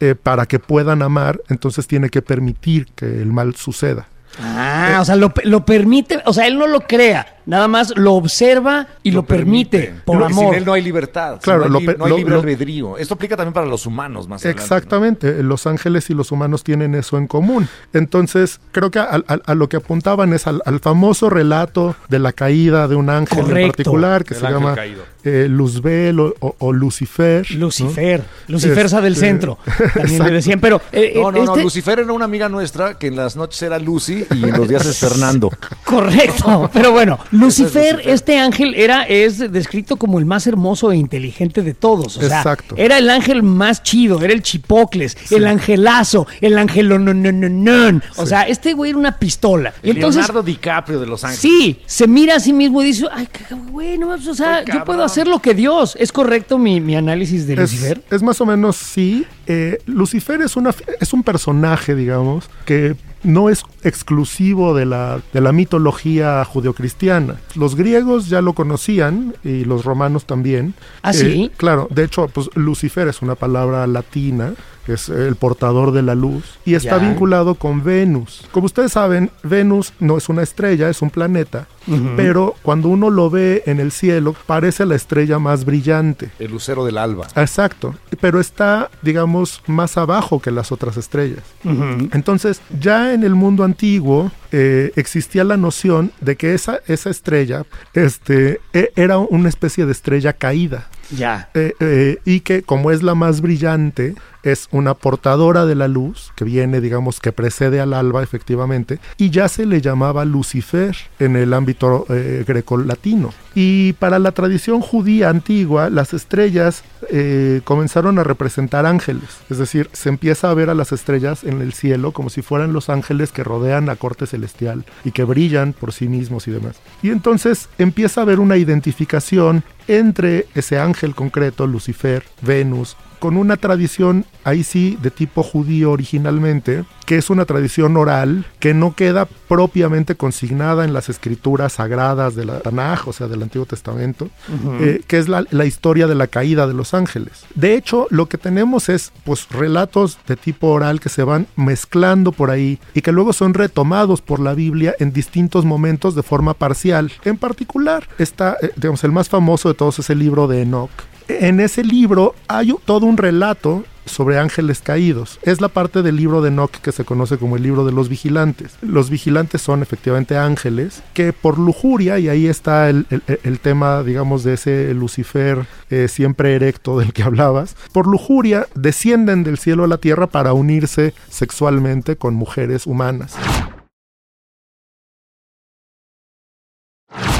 eh, para que puedan amar, entonces tiene que permitir que el mal suceda. Ah, o sea, lo, lo permite, o sea, él no lo crea, nada más lo observa y lo, permite, por amor. Sin él no hay libertad. Claro, no hay, lo no hay libre lo- albedrío. Esto aplica también para los humanos más adelante, ¿no? Exactamente, los ángeles y los humanos tienen eso en común. Entonces, creo que a, a- a lo que apuntaban es al, al famoso relato de la caída de un ángel en particular que se ángel llama caído. eh, Luzbel o, o- o Lucifer. ¿no? Lucifer, Lucifer Este, del centro, [LAUGHS] también le decían, pero eh, No, no, no. este- Lucifer era una amiga nuestra que en las noches era Lucy y en los días es [LAUGHS] Fernando. Correcto, pero bueno, Lucifer, Lucifer. este ángel era es descrito como el más hermoso e inteligente de todos, o sea, Exacto. era el ángel más chido, era el chipocles, el angelazo, el angelonononon, o sea, este güey era una pistola. Y entonces Leonardo DiCaprio de Los Ángeles. Sí, se mira a sí mismo y dice, ay, güey, no, o sea, yo puedo hacer lo que Dios. ¿Es correcto mi, mi análisis de Es, Lucifer? es más o menos sí. Eh, Lucifer es, una, es un personaje, digamos, que no es exclusivo de la, de la mitología judeocristiana. Los griegos ya lo conocían y los romanos también. ¿Ah, sí? claro, de hecho, pues Lucifer es una palabra latina, que es el portador de la luz, y está vinculado con Venus. Como ustedes saben, Venus no es una estrella, es un planeta, pero cuando uno lo ve en el cielo, parece la estrella más brillante. El lucero del alba. Exacto, pero está, digamos, más abajo que las otras estrellas. Entonces, ya en el mundo antiguo eh, existía la noción de que esa, esa estrella este, e- era una especie de estrella caída. Ya. Eh, eh, y que como es la más brillante, es una portadora de la luz, que viene, digamos, que precede al alba, efectivamente, y ya se le llamaba Lucifer en el ámbito eh, grecolatino. Y para la tradición judía antigua, las estrellas eh, comenzaron a representar ángeles. Es decir, se empieza a ver a las estrellas en el cielo como si fueran los ángeles que rodean la corte celestial y que brillan por sí mismos y demás. Y entonces empieza a haber una identificación entre ese ángel concreto, Lucifer, Venus, con una tradición, ahí sí, de tipo judío originalmente, que es una tradición oral que no queda propiamente consignada en las escrituras sagradas de la Tanaj, o sea, del Antiguo Testamento, eh, que es la, la, historia de la caída de los ángeles. De hecho, lo que tenemos es, pues, relatos de tipo oral que se van mezclando por ahí y que luego son retomados por la Biblia en distintos momentos de forma parcial. En particular, está, eh, digamos, el más famoso de todos es el libro de Enoch, en ese libro hay todo un relato sobre ángeles caídos. Es la parte del libro de Enoch que se conoce como el libro de los vigilantes. Los vigilantes son efectivamente ángeles que por lujuria, y ahí está el, tema, digamos, de ese Lucifer eh, siempre erecto del que hablabas, por lujuria descienden del cielo a la tierra para unirse sexualmente con mujeres humanas.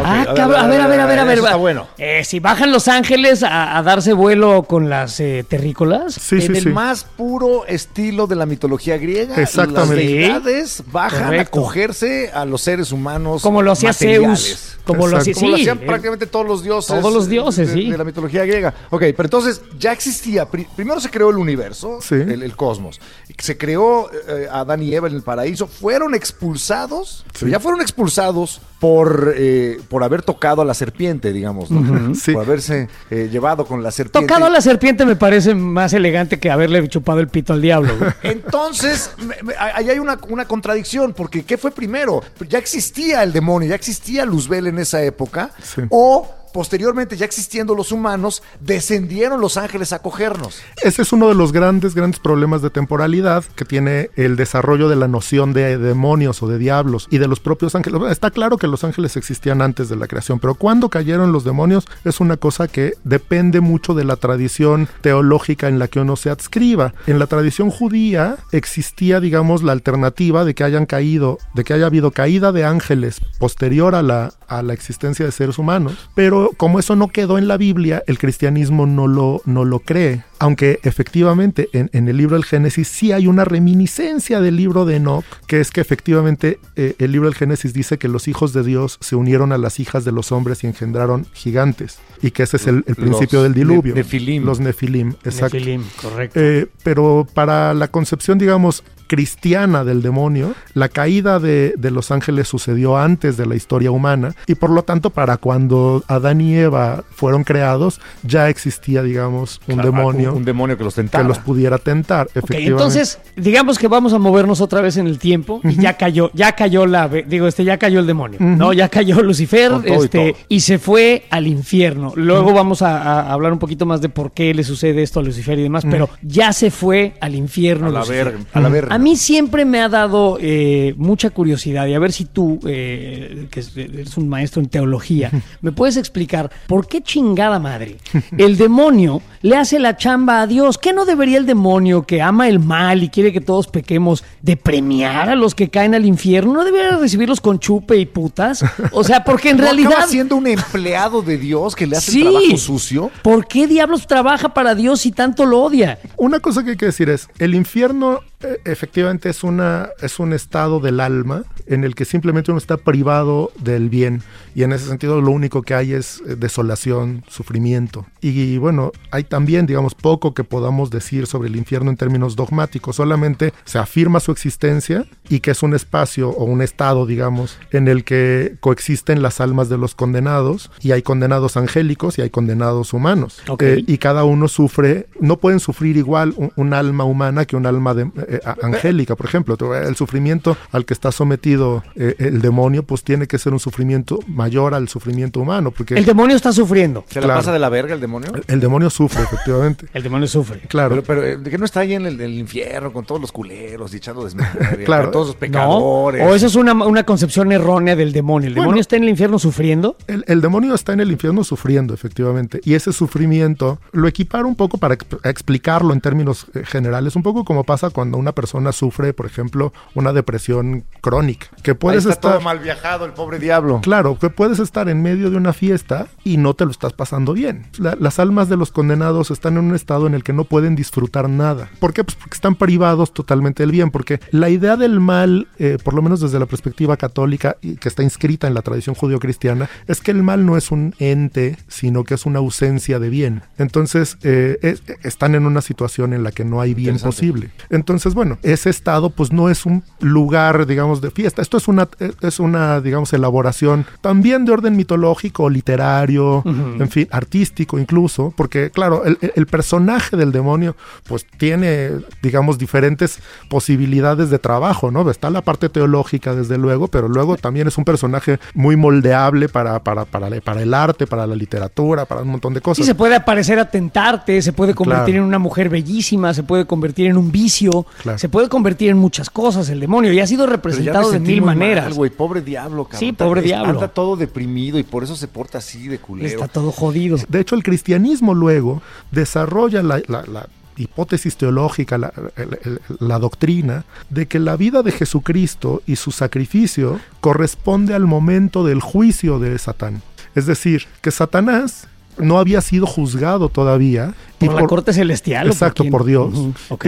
Ah, a, ver, a ver, a ver, a ver, a ver. Está bueno. Eh, si bajan los ángeles a, a darse vuelo con las eh, terrícolas. Sí, en sí, el sí. más puro estilo de la mitología griega, Exactamente. las deidades bajan Correcto. a cogerse a los seres humanos Como lo hacía. Zeus. Como lo hacía, Como lo sí, hacían eh, prácticamente todos los dioses. todos los dioses, de, sí. de la mitología griega. Ok, pero entonces ya existía. pri- primero se creó el universo, Sí. el, el cosmos. Se creó eh, Adán y Eva en el paraíso. Fueron expulsados, pero ya fueron expulsados por, eh, por haber tocado a la serpiente, digamos. ¿no? Sí. Por haberse eh, llevado con la serpiente. Tocado a la serpiente me parece más elegante que haberle chupado el pito al diablo. güey. [LAUGHS] Entonces, me- me- ahí hay una, una contradicción, porque ¿qué fue primero? Ya existía el demonio, ya existía Luzbel en esa época, Sí. o posteriormente, ya existiendo los humanos, descendieron los ángeles a cogernos. Ese es uno de los grandes, grandes problemas de temporalidad que tiene el desarrollo de la noción de demonios o de diablos y de los propios ángeles. Está claro que los ángeles existían antes de la creación, pero cuando cayeron los demonios es una cosa que depende mucho de la tradición teológica en la que uno se adscriba. En la tradición judía existía, digamos, la alternativa de que hayan caído, de que haya habido caída de ángeles posterior a la, a la existencia de seres humanos, pero como eso no quedó en la Biblia, el cristianismo no lo, no lo cree. Aunque efectivamente en, en el libro del Génesis sí hay una reminiscencia del libro de Enoch, que es que efectivamente eh, el libro del Génesis dice que los hijos de Dios se unieron a las hijas de los hombres y engendraron gigantes, y que ese es el, el principio Los del diluvio. ne- nefilim. Los nefilim, exacto. Nefilim, correcto. Eh, pero para la concepción, digamos, cristiana del demonio, la caída de, de los ángeles sucedió antes de la historia humana y por lo tanto para cuando Adán y Eva fueron creados ya existía, digamos, un demonio Un, un demonio que los que tentaba. los pudiera tentar. Ok, Efectivamente. entonces, digamos que vamos a movernos otra vez en el tiempo y ya cayó, ya cayó la, digo, este, ya cayó el demonio, ¿no? Ya cayó Lucifer, y este, y, se fue al infierno. Luego vamos a, a hablar un poquito más de por qué le sucede esto a Lucifer y demás, pero ya se fue al infierno. a la verga. A la verga. A mí siempre me ha dado eh, mucha curiosidad y a ver si tú, eh, que es- eres un maestro en teología, me puedes explicar por qué chingada madre el demonio le hace la chamba a Dios. ¿Qué no debería el demonio que ama el mal y quiere que todos pequemos de premiar a los que caen al infierno? ¿No debería recibirlos con chupe y putas? O sea, porque en ¿No realidad... acaba siendo un empleado de Dios que le hace Sí. el trabajo sucio? ¿Por qué diablos trabaja para Dios si tanto lo odia? Una cosa que hay que decir es, el infierno eh, efectivamente es, una, es un estado del alma en el que simplemente uno está privado del bien y en ese sentido lo único que hay es eh, desolación, sufrimiento. Y, bueno, hay también, digamos, poco que podamos decir sobre el infierno en términos dogmáticos, solamente se afirma su existencia y que es un espacio o un estado, digamos, en el que coexisten las almas de los condenados y hay condenados angélicos y hay condenados humanos. Ok. Eh, y cada uno sufre, no pueden sufrir igual un, un alma humana que un alma de- eh, a- angélica, por ejemplo. El sufrimiento al que está sometido eh, el demonio, pues tiene que ser un sufrimiento mayor al sufrimiento humano, porque El demonio está sufriendo. ¿Se Claro. la pasa de la verga el demonio? el demonio sufre, efectivamente. [LAUGHS] El demonio sufre. Claro. Pero, pero eh, ¿de que no está ahí en el, el infierno con todos los culeros y echando desmadre? [LAUGHS] Claro. Con todos los No, pecadores. o eso es una, una concepción errónea del demonio. ¿El demonio Bueno. está en el infierno sufriendo? El, el demonio está en el infierno sufriendo, efectivamente, y ese sufrimiento lo equiparo un poco para exp- explicarlo en términos eh, generales, un poco como pasa cuando una persona sufre, por ejemplo, una depresión crónica, que Ahí puedes está estar... todo mal viajado el pobre diablo. Claro, que puedes estar en medio de una fiesta y no te lo estás pasando bien. La- las almas de los condenados están en un estado en el que no pueden disfrutar nada. ¿Por qué? Pues porque están privados totalmente del bien, porque la idea del mal, eh, por lo menos desde la perspectiva católica y que está inscrita en la tradición judio-cristiana, es que el mal no es un ente, sino que es una ausencia de bien. Entonces, eh, es- están en una situación en la que no hay bien posible. Entonces, bueno, ese estado pues no es un lugar, digamos, de fiesta. Esto es una, es una, digamos, elaboración también de orden mitológico, literario, en fin, artístico incluso, porque claro, el, el personaje del demonio pues tiene, digamos, diferentes posibilidades de trabajo, ¿no? Está la parte teológica, desde luego, pero luego también es un personaje muy moldeable para, para, para, para el arte, para la literatura, para un montón de Sí, cosas. se puede aparecer a tentarte, se puede convertir Claro. en una mujer bellísima, se puede convertir en un vicio, Claro. se puede convertir en muchas cosas el demonio y ha sido representado de mil maneras. güey, pobre diablo, cabrón. Sí, pobre diablo. Anda todo deprimido y por eso se porta así de culero. Está todo jodido. De hecho, el cristianismo luego desarrolla la, la- la hipótesis teológica, la, doctrina, de que la vida de Jesucristo y su sacrificio corresponde al momento del juicio de Satán. Es decir, que Satanás no había sido juzgado todavía. Por la corte celestial. ¿o Exacto, por Dios.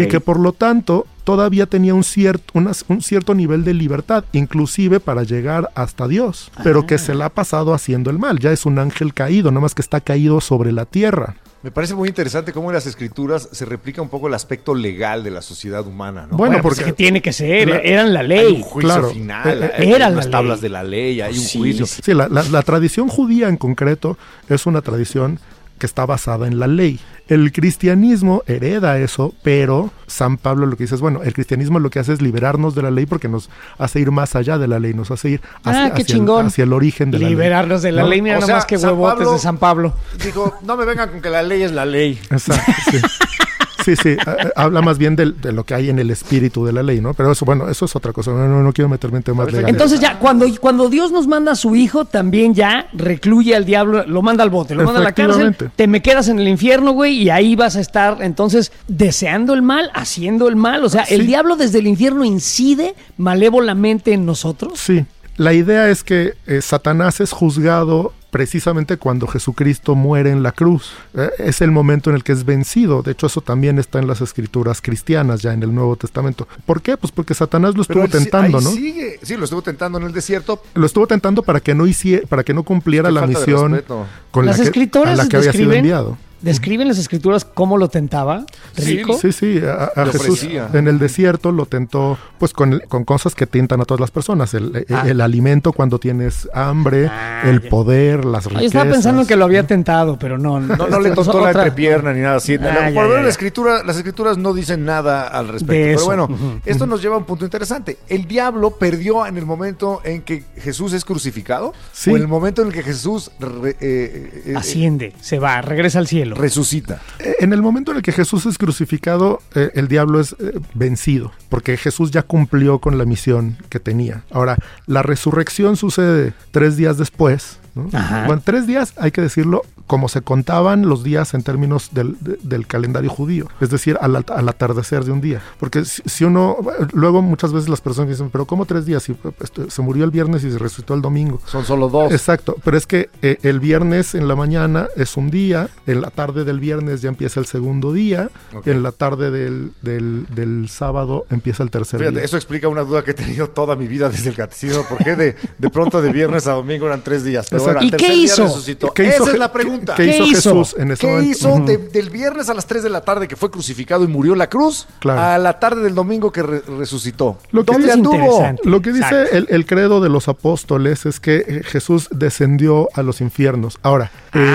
Y que por lo tanto todavía tenía un cierto, una- un cierto nivel de libertad, inclusive para llegar hasta Dios, pero que se la ha pasado haciendo el mal. Ya es un ángel caído, nada más que está caído sobre la tierra. Me parece muy interesante cómo en las escrituras se replica un poco el aspecto legal de la sociedad humana, ¿no? Bueno, Bueno, porque- que tiene que ser, La- eran la hay ley. un juicio claro. final, Eh, hay era unas la tablas de la ley, hay un Sí, juicio. sí. Sí, la, la- la tradición judía en concreto es una tradición que está basada en la ley. El cristianismo hereda eso, pero San Pablo lo que dice es, bueno, el cristianismo lo que hace es liberarnos de la ley porque nos hace ir más allá de la ley, nos hace ir hacia, Ah, qué hacia el, hacia el origen de la ley. Liberarnos de la ¿No? ley, mira O nada sea, más que huevotes Pablo- de San Pablo. Digo, no me vengan con que la ley es la ley. Exacto, sí. [LAUGHS] Sí, sí, habla más bien del- de, lo que hay en el espíritu de la ley, ¿no? Pero eso, bueno, eso es otra cosa, no, no, no quiero meterme en temas legales. Entonces ya, cuando, cuando Dios nos manda a su hijo, también ya recluye al diablo, lo manda al bote, lo manda a la cárcel, te me quedas en el infierno, güey, y ahí vas a estar entonces deseando el mal, haciendo el mal. O sea, el diablo desde el infierno incide malévolamente en nosotros. Sí, la idea es que eh, Satanás es juzgado precisamente cuando Jesucristo muere en la cruz. Eh, es el momento en el que es vencido. De hecho, eso también está en las escrituras cristianas, ya en el Nuevo Testamento. ¿Por qué? Pues porque Satanás lo estuvo Pero él sí- tentando, ahí ¿no? sigue. Sí, lo estuvo tentando en el desierto. Lo estuvo tentando para que no hiciera, para que no cumpliera la misión con Las la que, a la que había sido enviado. Describen las escrituras cómo lo tentaba. Sí, Rico. Sí, sí, a, a Le Jesús ofrecía. en el desierto lo tentó pues con, el- con cosas que tientan a todas las personas, el, el- Ah. el alimento cuando tienes hambre, Ah, el ya. poder, las Yo riquezas. estaba pensando que lo había tentado, pero no. No, no le Esto es tocó la otra- entrepierna ni nada así. Ah, La- ya, por ver la escritura, las escrituras no dicen nada al respecto. Pero bueno, esto nos lleva a un punto interesante. El diablo perdió en el momento en que Jesús es crucificado Sí. o en el momento en el que Jesús re- eh, eh, Asciende, se va, regresa al cielo. Resucita. Eh, En el momento en el que Jesús es crucificado, eh, el diablo es eh, vencido, porque Jesús ya cumplió con la misión que tenía. Ahora, la resurrección sucede tres días después. ¿no? Ajá. Bueno, tres días, hay que decirlo, como se contaban los días en términos del, de- del calendario judío, es decir, al, at- al atardecer de un día. Porque si, si uno, luego muchas veces las personas dicen, pero ¿cómo tres días? Si, este, se murió el viernes y se resucitó el domingo. Son solo dos. Exacto, pero es que eh, el viernes en la mañana es un día, en la tarde del viernes ya empieza el segundo día, en la tarde del, del- del sábado empieza el tercer Fíjate, día. eso explica una duda que he tenido toda mi vida desde el catecismo. ¿Por qué de, de pronto de viernes a domingo eran tres días? Pero ¿Y qué tercer día hizo? resucitó. ¿Qué Esa hizo es Je- la pregunta. ¿Qué, ¿Qué hizo, hizo? Jesús en ese ¿Qué momento? hizo de- del viernes a las 3 de la tarde que fue crucificado y murió en la cruz Claro. a la tarde del domingo que re- resucitó? Lo que ¿Dónde es anduvo? interesante. Lo que dice el, el credo de los apóstoles es que eh, Jesús descendió a los infiernos. Ahora, eh,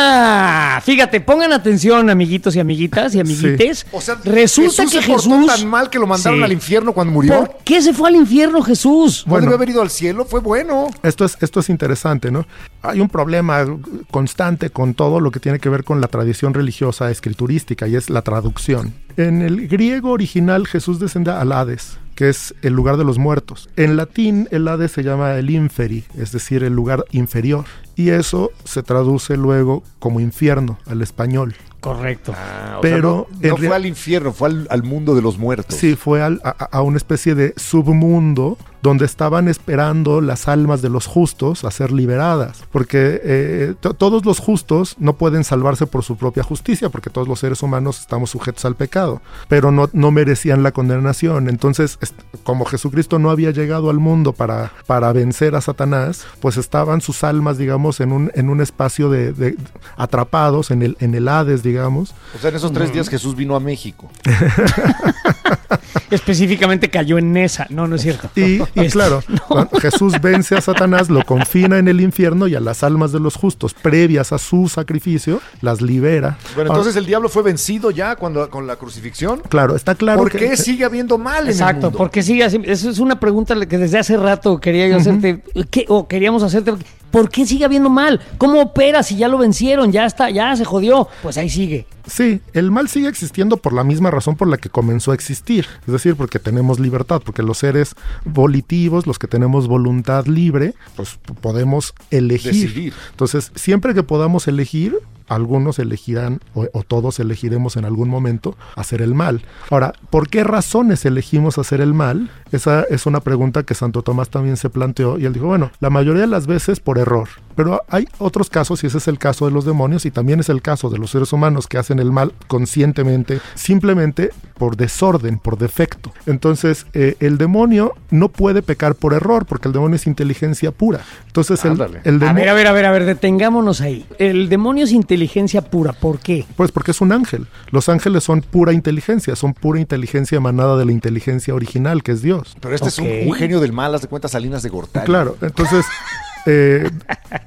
Ah, fíjate, pongan atención, amiguitos y amiguitas y amiguites. O sea, resulta Jesús que se portó Jesús. tan mal que lo mandaron Sí. al infierno cuando murió. ¿Por qué se fue al infierno Jesús? ¿No Bueno. debió haber ido al cielo? Fue bueno. esto es, esto es interesante, ¿no? Hay un problema constante con todo lo que tiene que ver con la tradición religiosa escriturística y es la traducción. En el griego original Jesús descende al Hades, que es el lugar de los muertos. En latín el Hades se llama el inferi, es decir, el lugar inferior. Y eso se traduce luego como infierno al español. Correcto. Ah, o Pero sea, no, fue al infierno, fue al, al mundo de los muertos. Sí, fue al- a, a una especie de submundo donde estaban esperando las almas de los justos a ser liberadas, porque eh, to- todos los justos no pueden salvarse por su propia justicia, porque todos los seres humanos estamos sujetos al pecado, pero no, no merecían la condenación. Entonces, como Jesucristo no había llegado al mundo para, para vencer a Satanás, pues estaban sus almas, digamos, en un, en un espacio de, de- atrapados en el, en el Hades, digamos, O sea, en esos tres días Jesús vino a México. [LAUGHS] Específicamente cayó en esa. No, no es cierto. Y, y [LAUGHS] Este, claro, Jesús vence a Satanás, lo confina en el infierno y a las almas de los justos, previas a su sacrificio, las libera. Bueno, Ahora, entonces el diablo fue vencido ya cuando, con la crucifixión. claro, está claro ¿Por que qué sigue habiendo mal en el Exacto, mundo? porque sigue así. Eso es una pregunta que desde hace rato quería yo hacerte, ¿qué- o queríamos hacerte. ¿Por qué sigue habiendo mal? ¿Cómo opera si ya lo vencieron? Ya está, ya se jodió. Pues ahí sigue. Sí, el mal sigue existiendo por la misma razón por la que comenzó a existir. Es decir, porque tenemos libertad, porque los seres volitivos, los que tenemos voluntad libre, pues podemos elegir. Decidir. Entonces, siempre que podamos elegir, algunos elegirán o, o todos elegiremos en algún momento hacer el mal. Ahora, ¿por qué razones elegimos hacer el mal? Esa es una pregunta que Santo Tomás también se planteó y él dijo, bueno, la mayoría de las veces por error, pero hay otros casos y ese es el caso de los demonios y también es el caso de los seres humanos que hacen el mal conscientemente, simplemente por desorden, por defecto. Entonces, eh, el demonio no puede pecar por error porque el demonio es inteligencia pura. Entonces, el, el A demonio... ver, a ver, a ver, a ver, detengámonos ahí. El demonio es inteligencia pura. ¿Por qué? Pues porque es un ángel. Los ángeles son pura inteligencia, son pura inteligencia emanada de la inteligencia original, que es Dios. Pero este es un, un genio del mal, haz de cuenta Salinas de Gortari. Claro, entonces [LAUGHS] eh,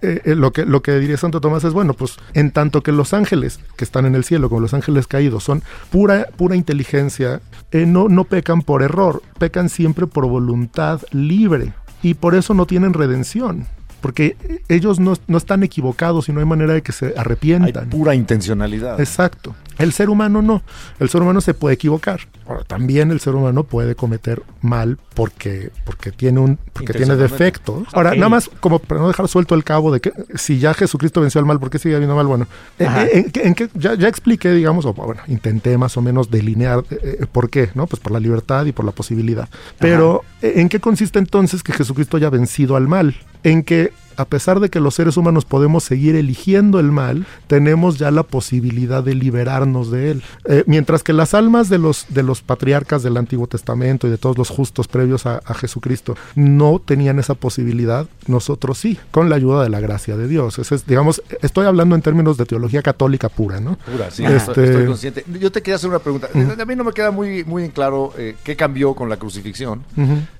eh, lo, que, lo que diría Santo Tomás es, bueno, pues en tanto que los ángeles que están en el cielo, como los ángeles caídos, son pura, pura inteligencia, eh, no, no pecan por error, pecan siempre por voluntad libre y por eso no tienen redención. Porque ellos no, no están equivocados y no hay manera de que se Hay arrepientan. pura intencionalidad. Exacto. El ser humano no. El ser humano se puede equivocar. Ahora, también el ser humano puede cometer mal porque, porque tiene un porque tiene defectos. Ahora, nada más como para no dejar suelto el cabo de que si ya Jesucristo venció al mal, ¿por qué sigue habiendo mal? Bueno, eh, eh, en, qué- ya, ya expliqué, digamos, o bueno, intenté más o menos delinear eh, por qué, ¿no? Pues por la libertad y por la posibilidad. Pero, ¿en qué consiste entonces que Jesucristo haya vencido al mal? En que a pesar de que los seres humanos podemos seguir eligiendo el mal, tenemos ya la posibilidad de liberarnos de él. Eh, mientras que las almas de los, de los patriarcas del Antiguo Testamento y de todos los justos previos a, a Jesucristo no tenían esa posibilidad, nosotros sí, con la ayuda de la gracia de Dios. Ese es, digamos, estoy hablando en términos de teología católica pura, ¿no? Pura, sí, Este- estoy, estoy consciente. Yo te quería hacer una pregunta. A mí no me queda muy, muy en claro eh, qué cambió con la crucifixión.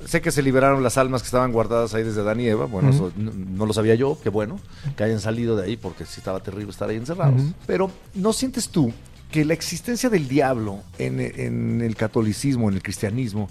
Sé que se liberaron las almas que estaban guardadas ahí desde Adán y Eva. Bueno, eso no, no lo sabía yo. Qué bueno que hayan salido de ahí porque sí estaba terrible estar ahí encerrados. Pero ¿no sientes tú que la existencia del diablo en, en el catolicismo, en el cristianismo,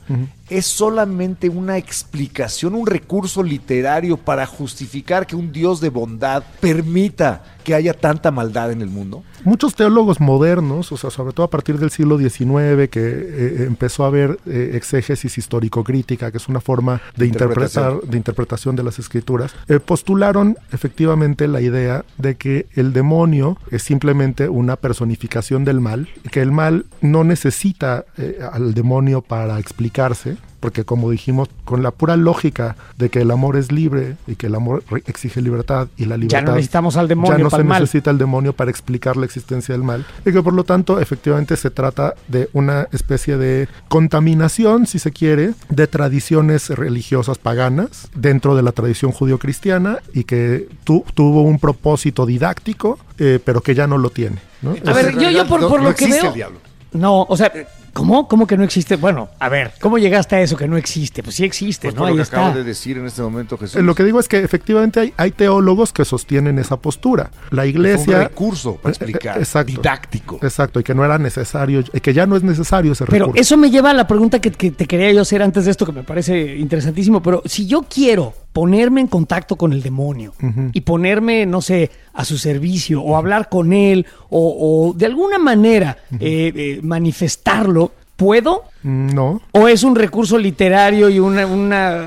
es solamente una explicación, un recurso literario para justificar que un Dios de bondad permita que haya tanta maldad en el mundo? Muchos teólogos modernos, o sea, sobre todo a partir del siglo XIX, que eh, empezó a haber eh, exégesis histórico-crítica, que es una forma de interpretar, de interpretación de las escrituras, eh, postularon efectivamente la idea de que el demonio es simplemente una personificación del mal, que el mal no necesita eh, al demonio para explicarse, porque como dijimos, con la pura lógica de que el amor es libre y que el amor exige libertad y la Ya libertad no necesitamos al demonio ya no para se el mal. necesita el demonio para explicar la existencia del mal y que por lo tanto efectivamente se trata de una especie de contaminación, si se quiere, de tradiciones religiosas paganas dentro de la tradición judio-cristiana y que tu- tuvo un propósito didáctico, eh, pero que ya no lo tiene. ¿no? A ver, yo- por- no- por no lo que veo- el diablo. No, o sea, ¿Cómo? ¿Cómo que no existe? Bueno, a ver, ¿cómo llegaste a eso que no existe? Pues sí existe, Pues ¿no? por Ahí lo que está. acabo de decir en este momento Jesús. Eh, Lo que digo es que efectivamente hay, hay teólogos que sostienen esa postura. La Es iglesia... un recurso para Eh, eh, explicar. exacto. Didáctico. Exacto, y que no era necesario, y que ya no es necesario ese Pero recurso. eso me lleva a la pregunta que, que te quería yo hacer antes de esto, que me parece interesantísimo. Pero si yo quiero ponerme en contacto con el demonio y ponerme, no sé, a su servicio o hablar con él o, o de alguna manera eh, eh, manifestarlo, ¿puedo? No. ¿O es un recurso literario y una, una...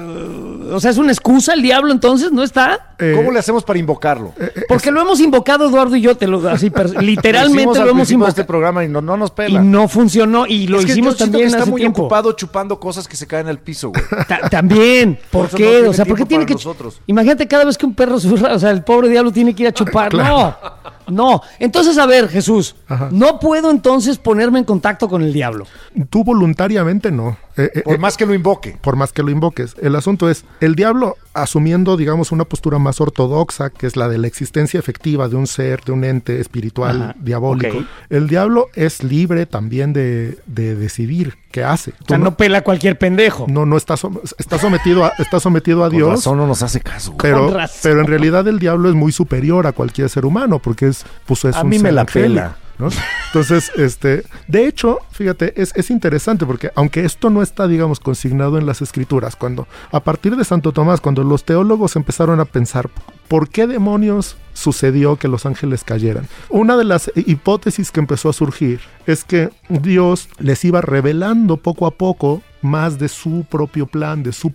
O sea, es una excusa el diablo entonces? ¿No está? Eh, ¿Cómo le hacemos para invocarlo? Porque lo hemos invocado Eduardo y yo, te lo así, per- Lo [LAUGHS] literalmente hicimos lo hemos de este invocado. programa y no, no nos Y pela. no funcionó y lo Es que hicimos yo también que está hace muy tiempo. ocupado chupando cosas que se caen al piso, güey. [LAUGHS] Ta- también, ¿por, qué? o sea, ¿por qué tiene que nosotros. Imagínate cada vez que un perro zurra, o sea, el pobre diablo tiene que ir a chupar. No. [LAUGHS] No. Entonces, a ver, Jesús, Ajá. no puedo entonces ponerme en contacto con el diablo. Tú voluntariamente no. Eh, eh, Por eh, más que lo invoque. por más que lo invoques. El asunto es, el diablo, asumiendo, digamos, una postura más ortodoxa, que es la de la existencia efectiva de un ser, de un ente espiritual Ajá, diabólico, el diablo es libre también de, de decidir qué hace. O sea, Tú no pela a cualquier pendejo. no, no está, está sometido a, está sometido a Con Dios. razón no nos hace caso. Pero, Con pero en realidad el diablo es muy superior a cualquier ser humano porque es, pues es A un mí me la angélico, pela. ¿No? Entonces, este, de hecho, fíjate, es, es interesante porque aunque esto no está, digamos, consignado en las escrituras, cuando a partir de Santo Tomás, cuando los teólogos empezaron a pensar, ¿por qué demonios sucedió que los ángeles cayeran? Una de las hipótesis que empezó a surgir es que Dios les iba revelando poco a poco más de su propio plan, de su,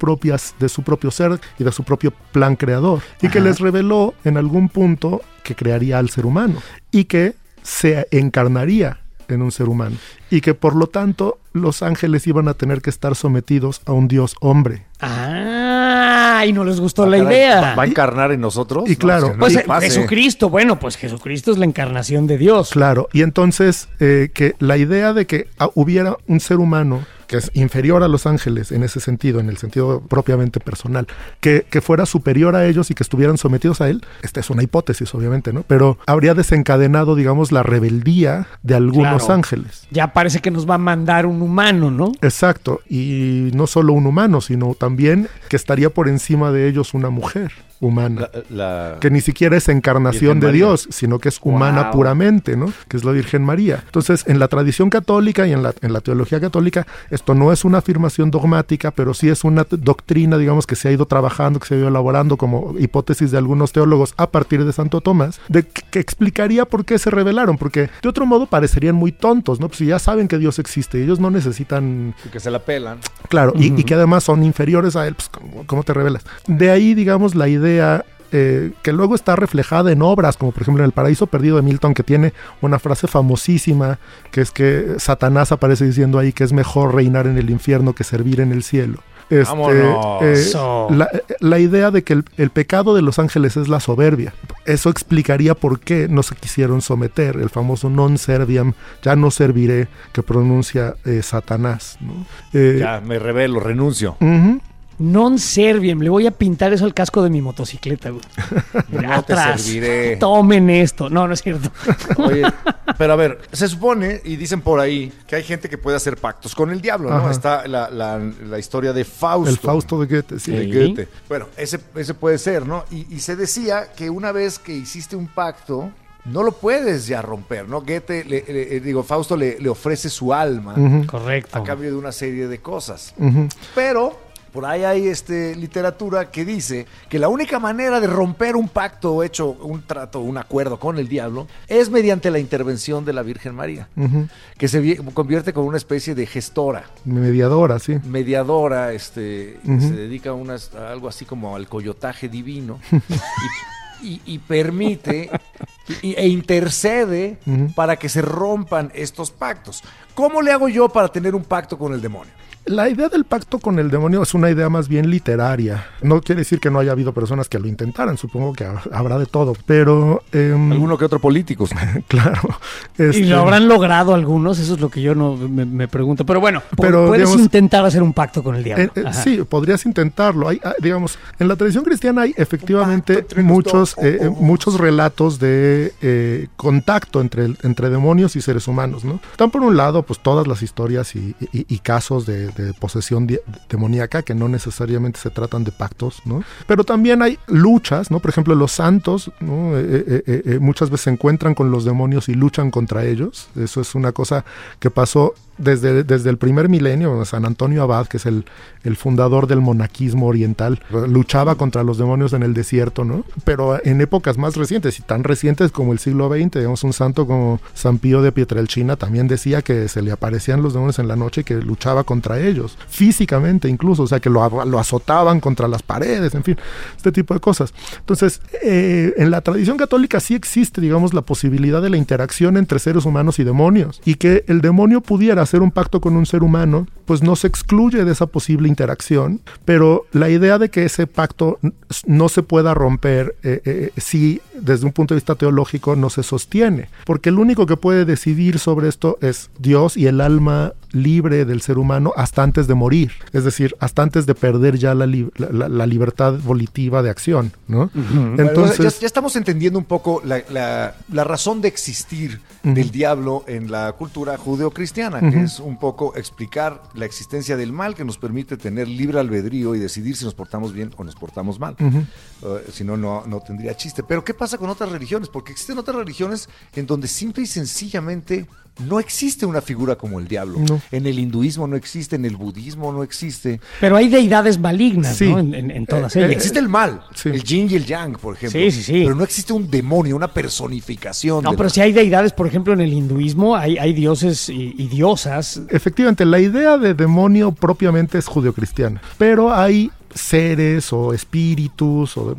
de su propio ser y de su propio plan creador. Y que les reveló en algún punto que crearía al ser humano y que se encarnaría en un ser humano. Y que por lo tanto los ángeles iban a tener que estar sometidos a un Dios hombre. Ah, y no les gustó la Ah, caray, idea. ¿Va a encarnar en nosotros? Y claro, no Pues eh. Jesucristo, bueno, pues Jesucristo es la encarnación de Dios. Claro, y entonces eh, que la idea de que hubiera un ser humano que es inferior a los ángeles en ese sentido, en el sentido propiamente personal, que, que fuera superior a ellos y que estuvieran sometidos a él, esta es una hipótesis obviamente, ¿no? Pero habría desencadenado, digamos, la rebeldía de algunos Claro. ángeles. Ya parece que nos va a mandar un humano, ¿no? Exacto, y no solo un humano, sino también que estaría por encima de ellos una mujer humana. La- la- que ni siquiera es encarnación Virgen de María. Dios, sino que es humana Wow. puramente, ¿no? Que es la Virgen María. Entonces, en la tradición católica y en la, en la teología católica, esto no es una afirmación dogmática, pero sí es una doctrina, digamos, que se ha ido trabajando, que se ha ido elaborando como hipótesis de algunos teólogos a partir de Santo Tomás, de que, que explicaría por qué se rebelaron, porque de otro modo parecerían muy tontos, ¿no? Pues si ya saben que Dios existe, ellos no necesitan que se la pelan. Claro, y, y que además son inferiores a él, pues ¿cómo, cómo te revelas? De ahí, digamos, la idea eh, que luego está reflejada en obras, como por ejemplo en El Paraíso Perdido de Milton, que tiene una frase famosísima, que es que Satanás aparece diciendo ahí que es mejor reinar en el infierno que servir en el cielo. Este, eh, Eso. la, la idea de que el, el pecado de los ángeles es la soberbia. Eso explicaría por qué no se quisieron someter, el famoso non serviam, ya no serviré, que pronuncia eh, Satanás. ¿no? Eh, Ya, me revelo, renuncio. Non serviem. Le voy a pintar eso al casco de mi motocicleta, güey. [LAUGHS] No te serviré. Tomen esto. No, no es cierto. [LAUGHS] Oye, [LAUGHS] pero a ver, se supone, y dicen por ahí, que hay gente que puede hacer pactos con el diablo, ¿no? Ajá. Está la, la- la historia de Fausto. El Fausto de Goethe, sí. de. Goethe. Bueno, ese, ese puede ser, ¿no? Y, y se decía que una vez que hiciste un pacto, no lo puedes ya romper, ¿no? Goethe, le- le- eh, digo, Fausto le, le ofrece su alma Correcto. a cambio de una serie de cosas. Pero por ahí hay este, literatura que dice que la única manera de romper un pacto hecho, un trato, un acuerdo con el diablo, es mediante la intervención de la Virgen María, que se vi- convierte como una especie de gestora, Mediadora, sí. mediadora, este, se dedica a, unas- a algo así como al coyotaje divino [LAUGHS] y, y- y permite e intercede para que se rompan estos pactos. ¿Cómo le hago yo para tener un pacto con el demonio? La idea del pacto con el demonio es una idea más bien literaria. No quiere decir que no haya habido personas que lo intentaran, supongo que habrá de todo, pero... Eh, Alguno que otro políticos. [LAUGHS] claro. Este... ¿Y lo habrán logrado algunos? Eso es lo que yo no me, pregunto. Pero bueno, puedes intentar hacer un pacto con el diablo. Eh, eh, sí, podrías intentarlo. Hay, digamos, en la tradición cristiana hay efectivamente muchos, eh, muchos relatos de contacto entre, entre demonios y seres humanos, ¿no? Están por un lado, pues todas las historias y, casos de, posesión demoníaca que no necesariamente se tratan de pactos, ¿no? Pero también hay luchas, ¿no? Por ejemplo, los santos, ¿no? muchas veces se encuentran con los demonios y luchan contra ellos. Eso es una cosa que pasó desde, desde el primer milenio, San Antonio Abad, que es el, el, fundador del monaquismo oriental, luchaba contra los demonios en el desierto, ¿no? Pero en épocas más recientes, y tan recientes como el siglo XX, digamos, un santo como San Pío de Pietrelcina también decía que se le aparecían los demonios en la noche y que luchaba contra ellos, físicamente incluso, o sea, que lo, lo azotaban contra las paredes, en fin, este tipo de cosas. Entonces, eh, en la tradición católica sí existe, digamos, la posibilidad de la interacción entre seres humanos y demonios, y que el demonio pudiera hacer un pacto con un ser humano, pues no se excluye de esa posible interacción, pero la idea de que ese pacto no se pueda romper eh, eh, si desde un punto de vista teológico no se sostiene, porque el único que puede decidir sobre esto es Dios y el alma libre del ser humano hasta antes de morir, es decir, hasta antes de perder ya la, libertad volitiva de acción, ¿no? Entonces, ya, estamos entendiendo un poco la, razón de existir del diablo en la cultura judeocristiana, que es un poco explicar la existencia del mal que nos permite tener libre albedrío y decidir si nos portamos bien o nos portamos mal. Uh, si no, no, no tendría chiste. Pero ¿qué pasa con otras religiones? Porque existen otras religiones en donde simple y sencillamente no existe una figura como el diablo. En el hinduismo no existe, en el budismo no existe. Pero hay deidades malignas, ¿no? En, todas eh, ellas. Existe el mal, el yin y el yang, por ejemplo. Sí, sí, sí. Pero no existe un demonio, una personificación. No, pero si hay deidades, por ejemplo, en el hinduismo hay, hay dioses y, y, diosas. Efectivamente, la idea de demonio propiamente es judeocristiana, pero hay seres o espíritus o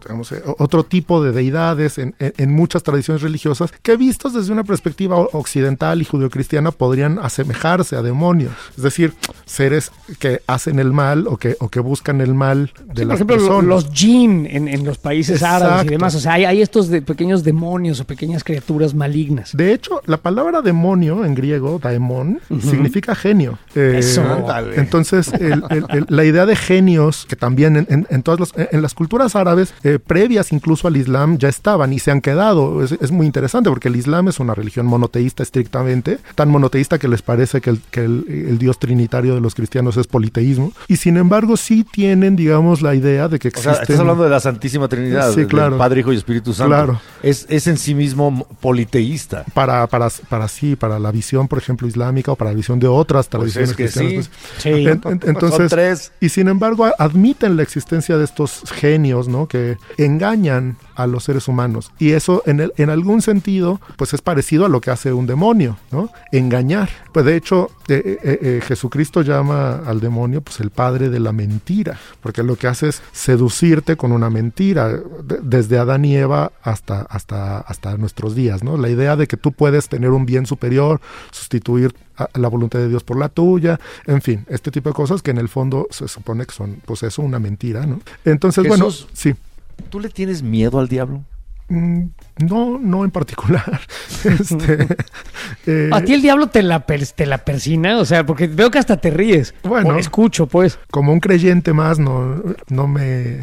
digamos, otro tipo de deidades en, muchas tradiciones religiosas que vistos desde una perspectiva occidental y judeocristiana podrían asemejarse a demonios, es decir, seres que hacen el mal o que, o que buscan el mal de las por ejemplo, Los jinn en, los países árabes y demás, o sea, hay, estos de pequeños demonios o pequeñas criaturas malignas. De hecho, la palabra demonio en griego, daemon, significa genio. Eh, entonces, la idea de genios que también en, todas las, en las culturas árabes eh, previas incluso al Islam ya estaban y se han quedado. Es, muy interesante porque el Islam es una religión monoteísta estrictamente, tan monoteísta que les parece que, el, dios trinitario de los cristianos es politeísmo. Y sin embargo sí tienen, digamos, la idea de que existe... estás hablando de la Santísima Trinidad, sí, claro. Padre, Hijo y Espíritu Santo. Claro. Es, es en sí mismo politeísta. Para, para, para sí, para la visión, por ejemplo, islámica o para la visión de otras pues tradiciones cristianas. Sí. Pues, entonces, tres. Y sin embargo, admiten la existencia de estos genios, ¿no? Que engañan a los seres humanos. Y eso en, el, en algún sentido, pues es parecido a lo que hace un demonio, ¿no? Engañar. Pues de hecho, eh, eh, eh, Jesucristo llama al demonio pues el padre de la mentira, porque lo que hace es seducirte con una mentira, desde Adán y Eva hasta, hasta, hasta nuestros días, ¿no? La idea de que tú puedes tener un bien superior, sustituir la voluntad de Dios por la tuya, en fin, este tipo de cosas que en el fondo se supone que son, pues eso, una mentira, ¿no? Entonces, bueno, sí. ¿Tú le tienes miedo al diablo? Mm, no, no en particular. [LAUGHS] Este, eh, ¿A ti el diablo te la, te la persina? O sea, porque veo que hasta te ríes. Bueno, escucho, pues. Como un creyente más, no, no me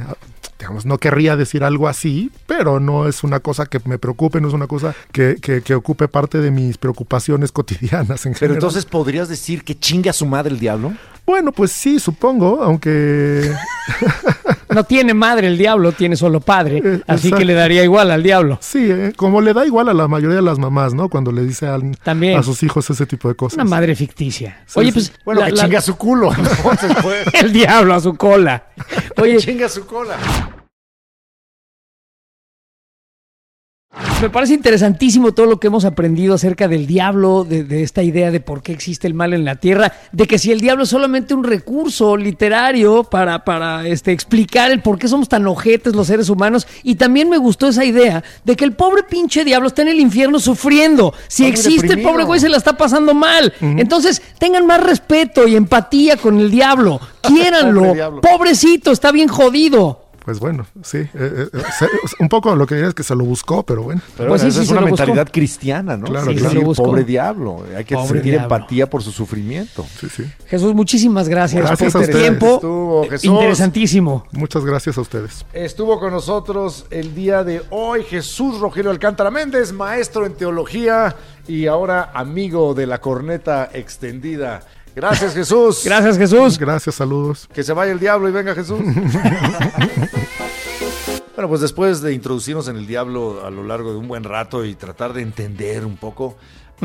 digamos, no querría decir algo así, pero no es una cosa que me preocupe, no es una cosa que, que, ocupe parte de mis preocupaciones cotidianas en Pero entonces podrías decir que chinga a su madre el diablo. Bueno, pues sí, supongo, aunque... [LAUGHS] no tiene madre el diablo, tiene solo padre, eh, así que le daría igual al diablo. Sí, eh, como le da igual a la mayoría de las mamás, ¿no? Cuando le dice a, a sus hijos ese tipo de cosas. Una madre ficticia. Oye, pues... Bueno, que chinga su culo. [LAUGHS] el diablo a su cola. Oye, chinga su cola. Me parece interesantísimo todo lo que hemos aprendido acerca del diablo, de, de, esta idea de por qué existe el mal en la tierra, de que si el diablo es solamente un recurso literario para, para este, explicar el por qué somos tan ojetes los seres humanos. Y también me gustó esa idea de que el pobre pinche diablo está en el infierno sufriendo. Si existe, el pobre güey se la está pasando mal. Entonces, tengan más respeto y empatía con el diablo. [LAUGHS] Quiéranlo. Pobre diablo. Pobrecito, está bien jodido. Pues bueno, sí. eh, eh, se- un poco lo que diría es que se lo buscó, pero bueno. Pero Pues sí, sí, es se una buscó. mentalidad cristiana, ¿no? Claro, Sí, claro. sí, Se lo buscó. pobre diablo. Hay que Pobre sentir diablo. empatía por su sufrimiento. Sí, sí. Jesús, muchísimas gracias, Gracias por ustedes. tiempo. Estuvo, Jesús. Interesantísimo. Muchas gracias a ustedes. Estuvo con nosotros el día de hoy Jesús Rogelio Alcántara Méndez, maestro en teología y ahora amigo de la corneta extendida. Gracias Jesús. Gracias, Jesús. Gracias, saludos. Que se vaya el diablo y venga Jesús. [LAUGHS] bueno, pues después de introducirnos en el diablo a lo largo de un buen rato y tratar de entender un poco,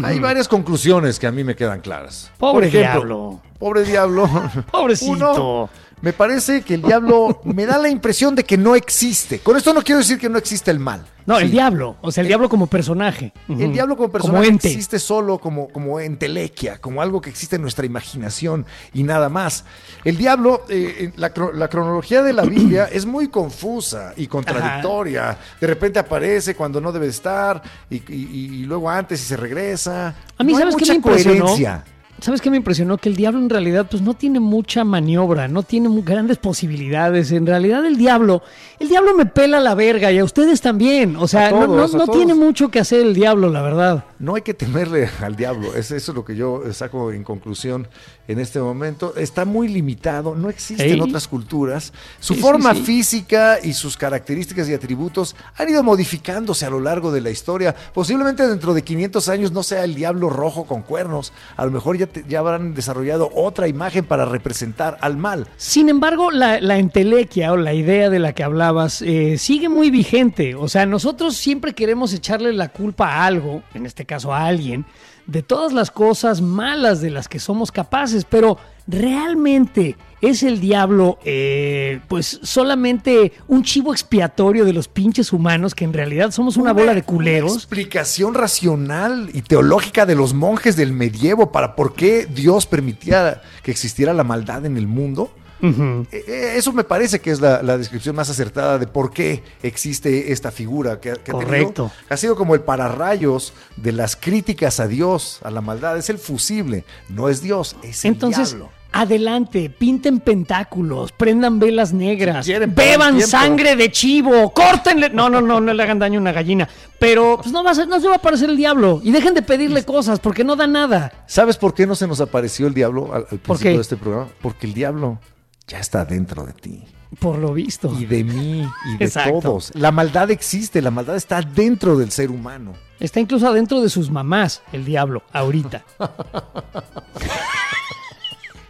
hay varias conclusiones que a mí me quedan claras. Pobre Por ejemplo, diablo. Pobre diablo. [LAUGHS] Pobrecito. Uno, me parece que el diablo me da la impresión de que no existe. Con esto no quiero decir que no existe el mal. No, el diablo. O sea, el diablo como personaje. El diablo como personaje ente. existe solo como, como entelequia, como algo que existe en nuestra imaginación y nada más. El diablo, eh, la, cro- la cronología de la [CLEARS THROAT] Biblia es muy confusa y contradictoria. De repente aparece cuando no debe estar y, y- y luego antes y se regresa. A mí, No hay ¿sabes qué me impresionó? coherencia. ¿Sabes qué me impresionó? Que el diablo en realidad pues no tiene mucha maniobra, no tiene grandes posibilidades. En realidad el diablo, el diablo me pela la verga y a ustedes también. O sea, no- tiene mucho que hacer el diablo, la verdad. No hay que temerle [LAUGHS] al diablo, es eso lo que yo saco en conclusión en este momento. Está muy limitado, no existe en Ey. otras culturas. Su Sí, sí, forma sí. física y sus características y atributos han ido modificándose a lo largo de la historia. Posiblemente dentro de 500 años no sea el diablo rojo con cuernos. A lo mejor ya, te- ya habrán desarrollado otra imagen para representar al mal. Sin embargo, la, la entelequia o la idea de la que hablabas eh, sigue muy vigente. O sea, nosotros siempre queremos echarle la culpa a algo, en este caso a alguien, de todas las cosas malas de las que somos capaces, pero realmente es el diablo, eh, pues solamente un chivo expiatorio de los pinches humanos que en realidad somos una, bola de Una culeros. explicación racional y teológica de los monjes del medievo para por qué Dios permitía que existiera la maldad en el mundo. Eh, eh, Eso me parece que es la, la descripción más acertada de por qué existe esta figura que, ha- que ha tenido- Correcto. ha sido como el pararrayos de las críticas a Dios, a la maldad. Es el fusible, no es Dios, es el Entonces, diablo. adelante, pinten pentáculos, prendan velas negras, Si quieren, pierdan beban sangre de chivo, córtenle. No, no, no, no le hagan daño a una gallina. Pero pues no va a ser, no se va a aparecer el diablo. Y dejen de pedirle cosas porque no da nada. ¿Sabes por qué no se nos apareció el diablo al, al ¿Por principio de este programa? Porque el diablo ya está dentro de ti. Por lo visto. y de mí y de Exacto. todos. La maldad existe, la maldad está dentro del ser humano. Está incluso adentro de sus mamás, el diablo, ahorita.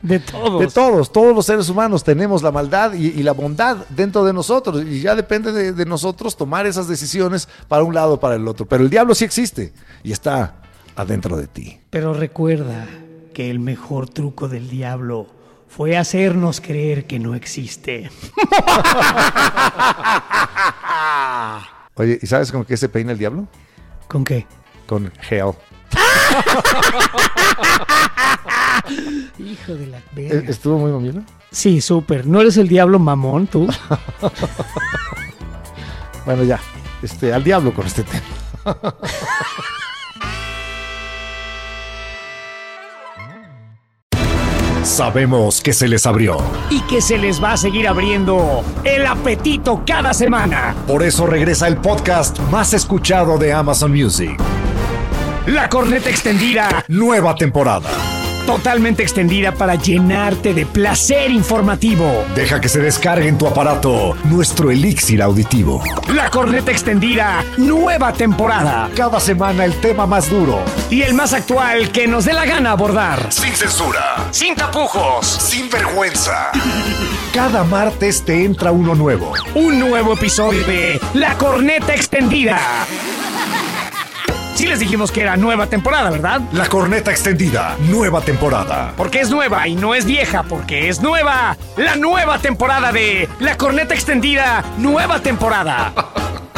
de todos. De todos, todos los seres humanos tenemos la maldad y, y la bondad dentro de nosotros y ya depende de, de nosotros tomar esas decisiones para un lado o para el otro. Pero el diablo sí existe y está adentro de ti. Pero recuerda que el mejor truco del diablo fue hacernos creer que no existe. [LAUGHS] Oye, ¿y sabes con qué se peina el diablo? ¿Con qué? Con gel. Hijo de la ¿E- verga. ¿Estuvo muy mamilo? Sí, súper. ¿No eres el diablo mamón tú? [LAUGHS] Bueno, ya. Este, al diablo con este tema. [LAUGHS] Sabemos que se les abrió. y que se les va a seguir abriendo el apetito cada semana. Por eso regresa el podcast más escuchado de Amazon Music. La corneta extendida, Nueva temporada. Totalmente extendida para llenarte de placer informativo. Deja que se descargue en tu aparato nuestro elixir auditivo. La corneta extendida, nueva temporada. Cada semana el tema más duro. Y el más actual que nos dé la gana abordar. Sin censura. Sin tapujos. Sin vergüenza. Cada martes te entra uno nuevo. Un nuevo episodio de La corneta extendida. Sí les dijimos que era nueva temporada, ¿verdad? La corneta extendida. Nueva temporada. Porque es nueva y no es vieja, porque es nueva. La nueva temporada de La Corneta Extendida, nueva temporada. [LAUGHS]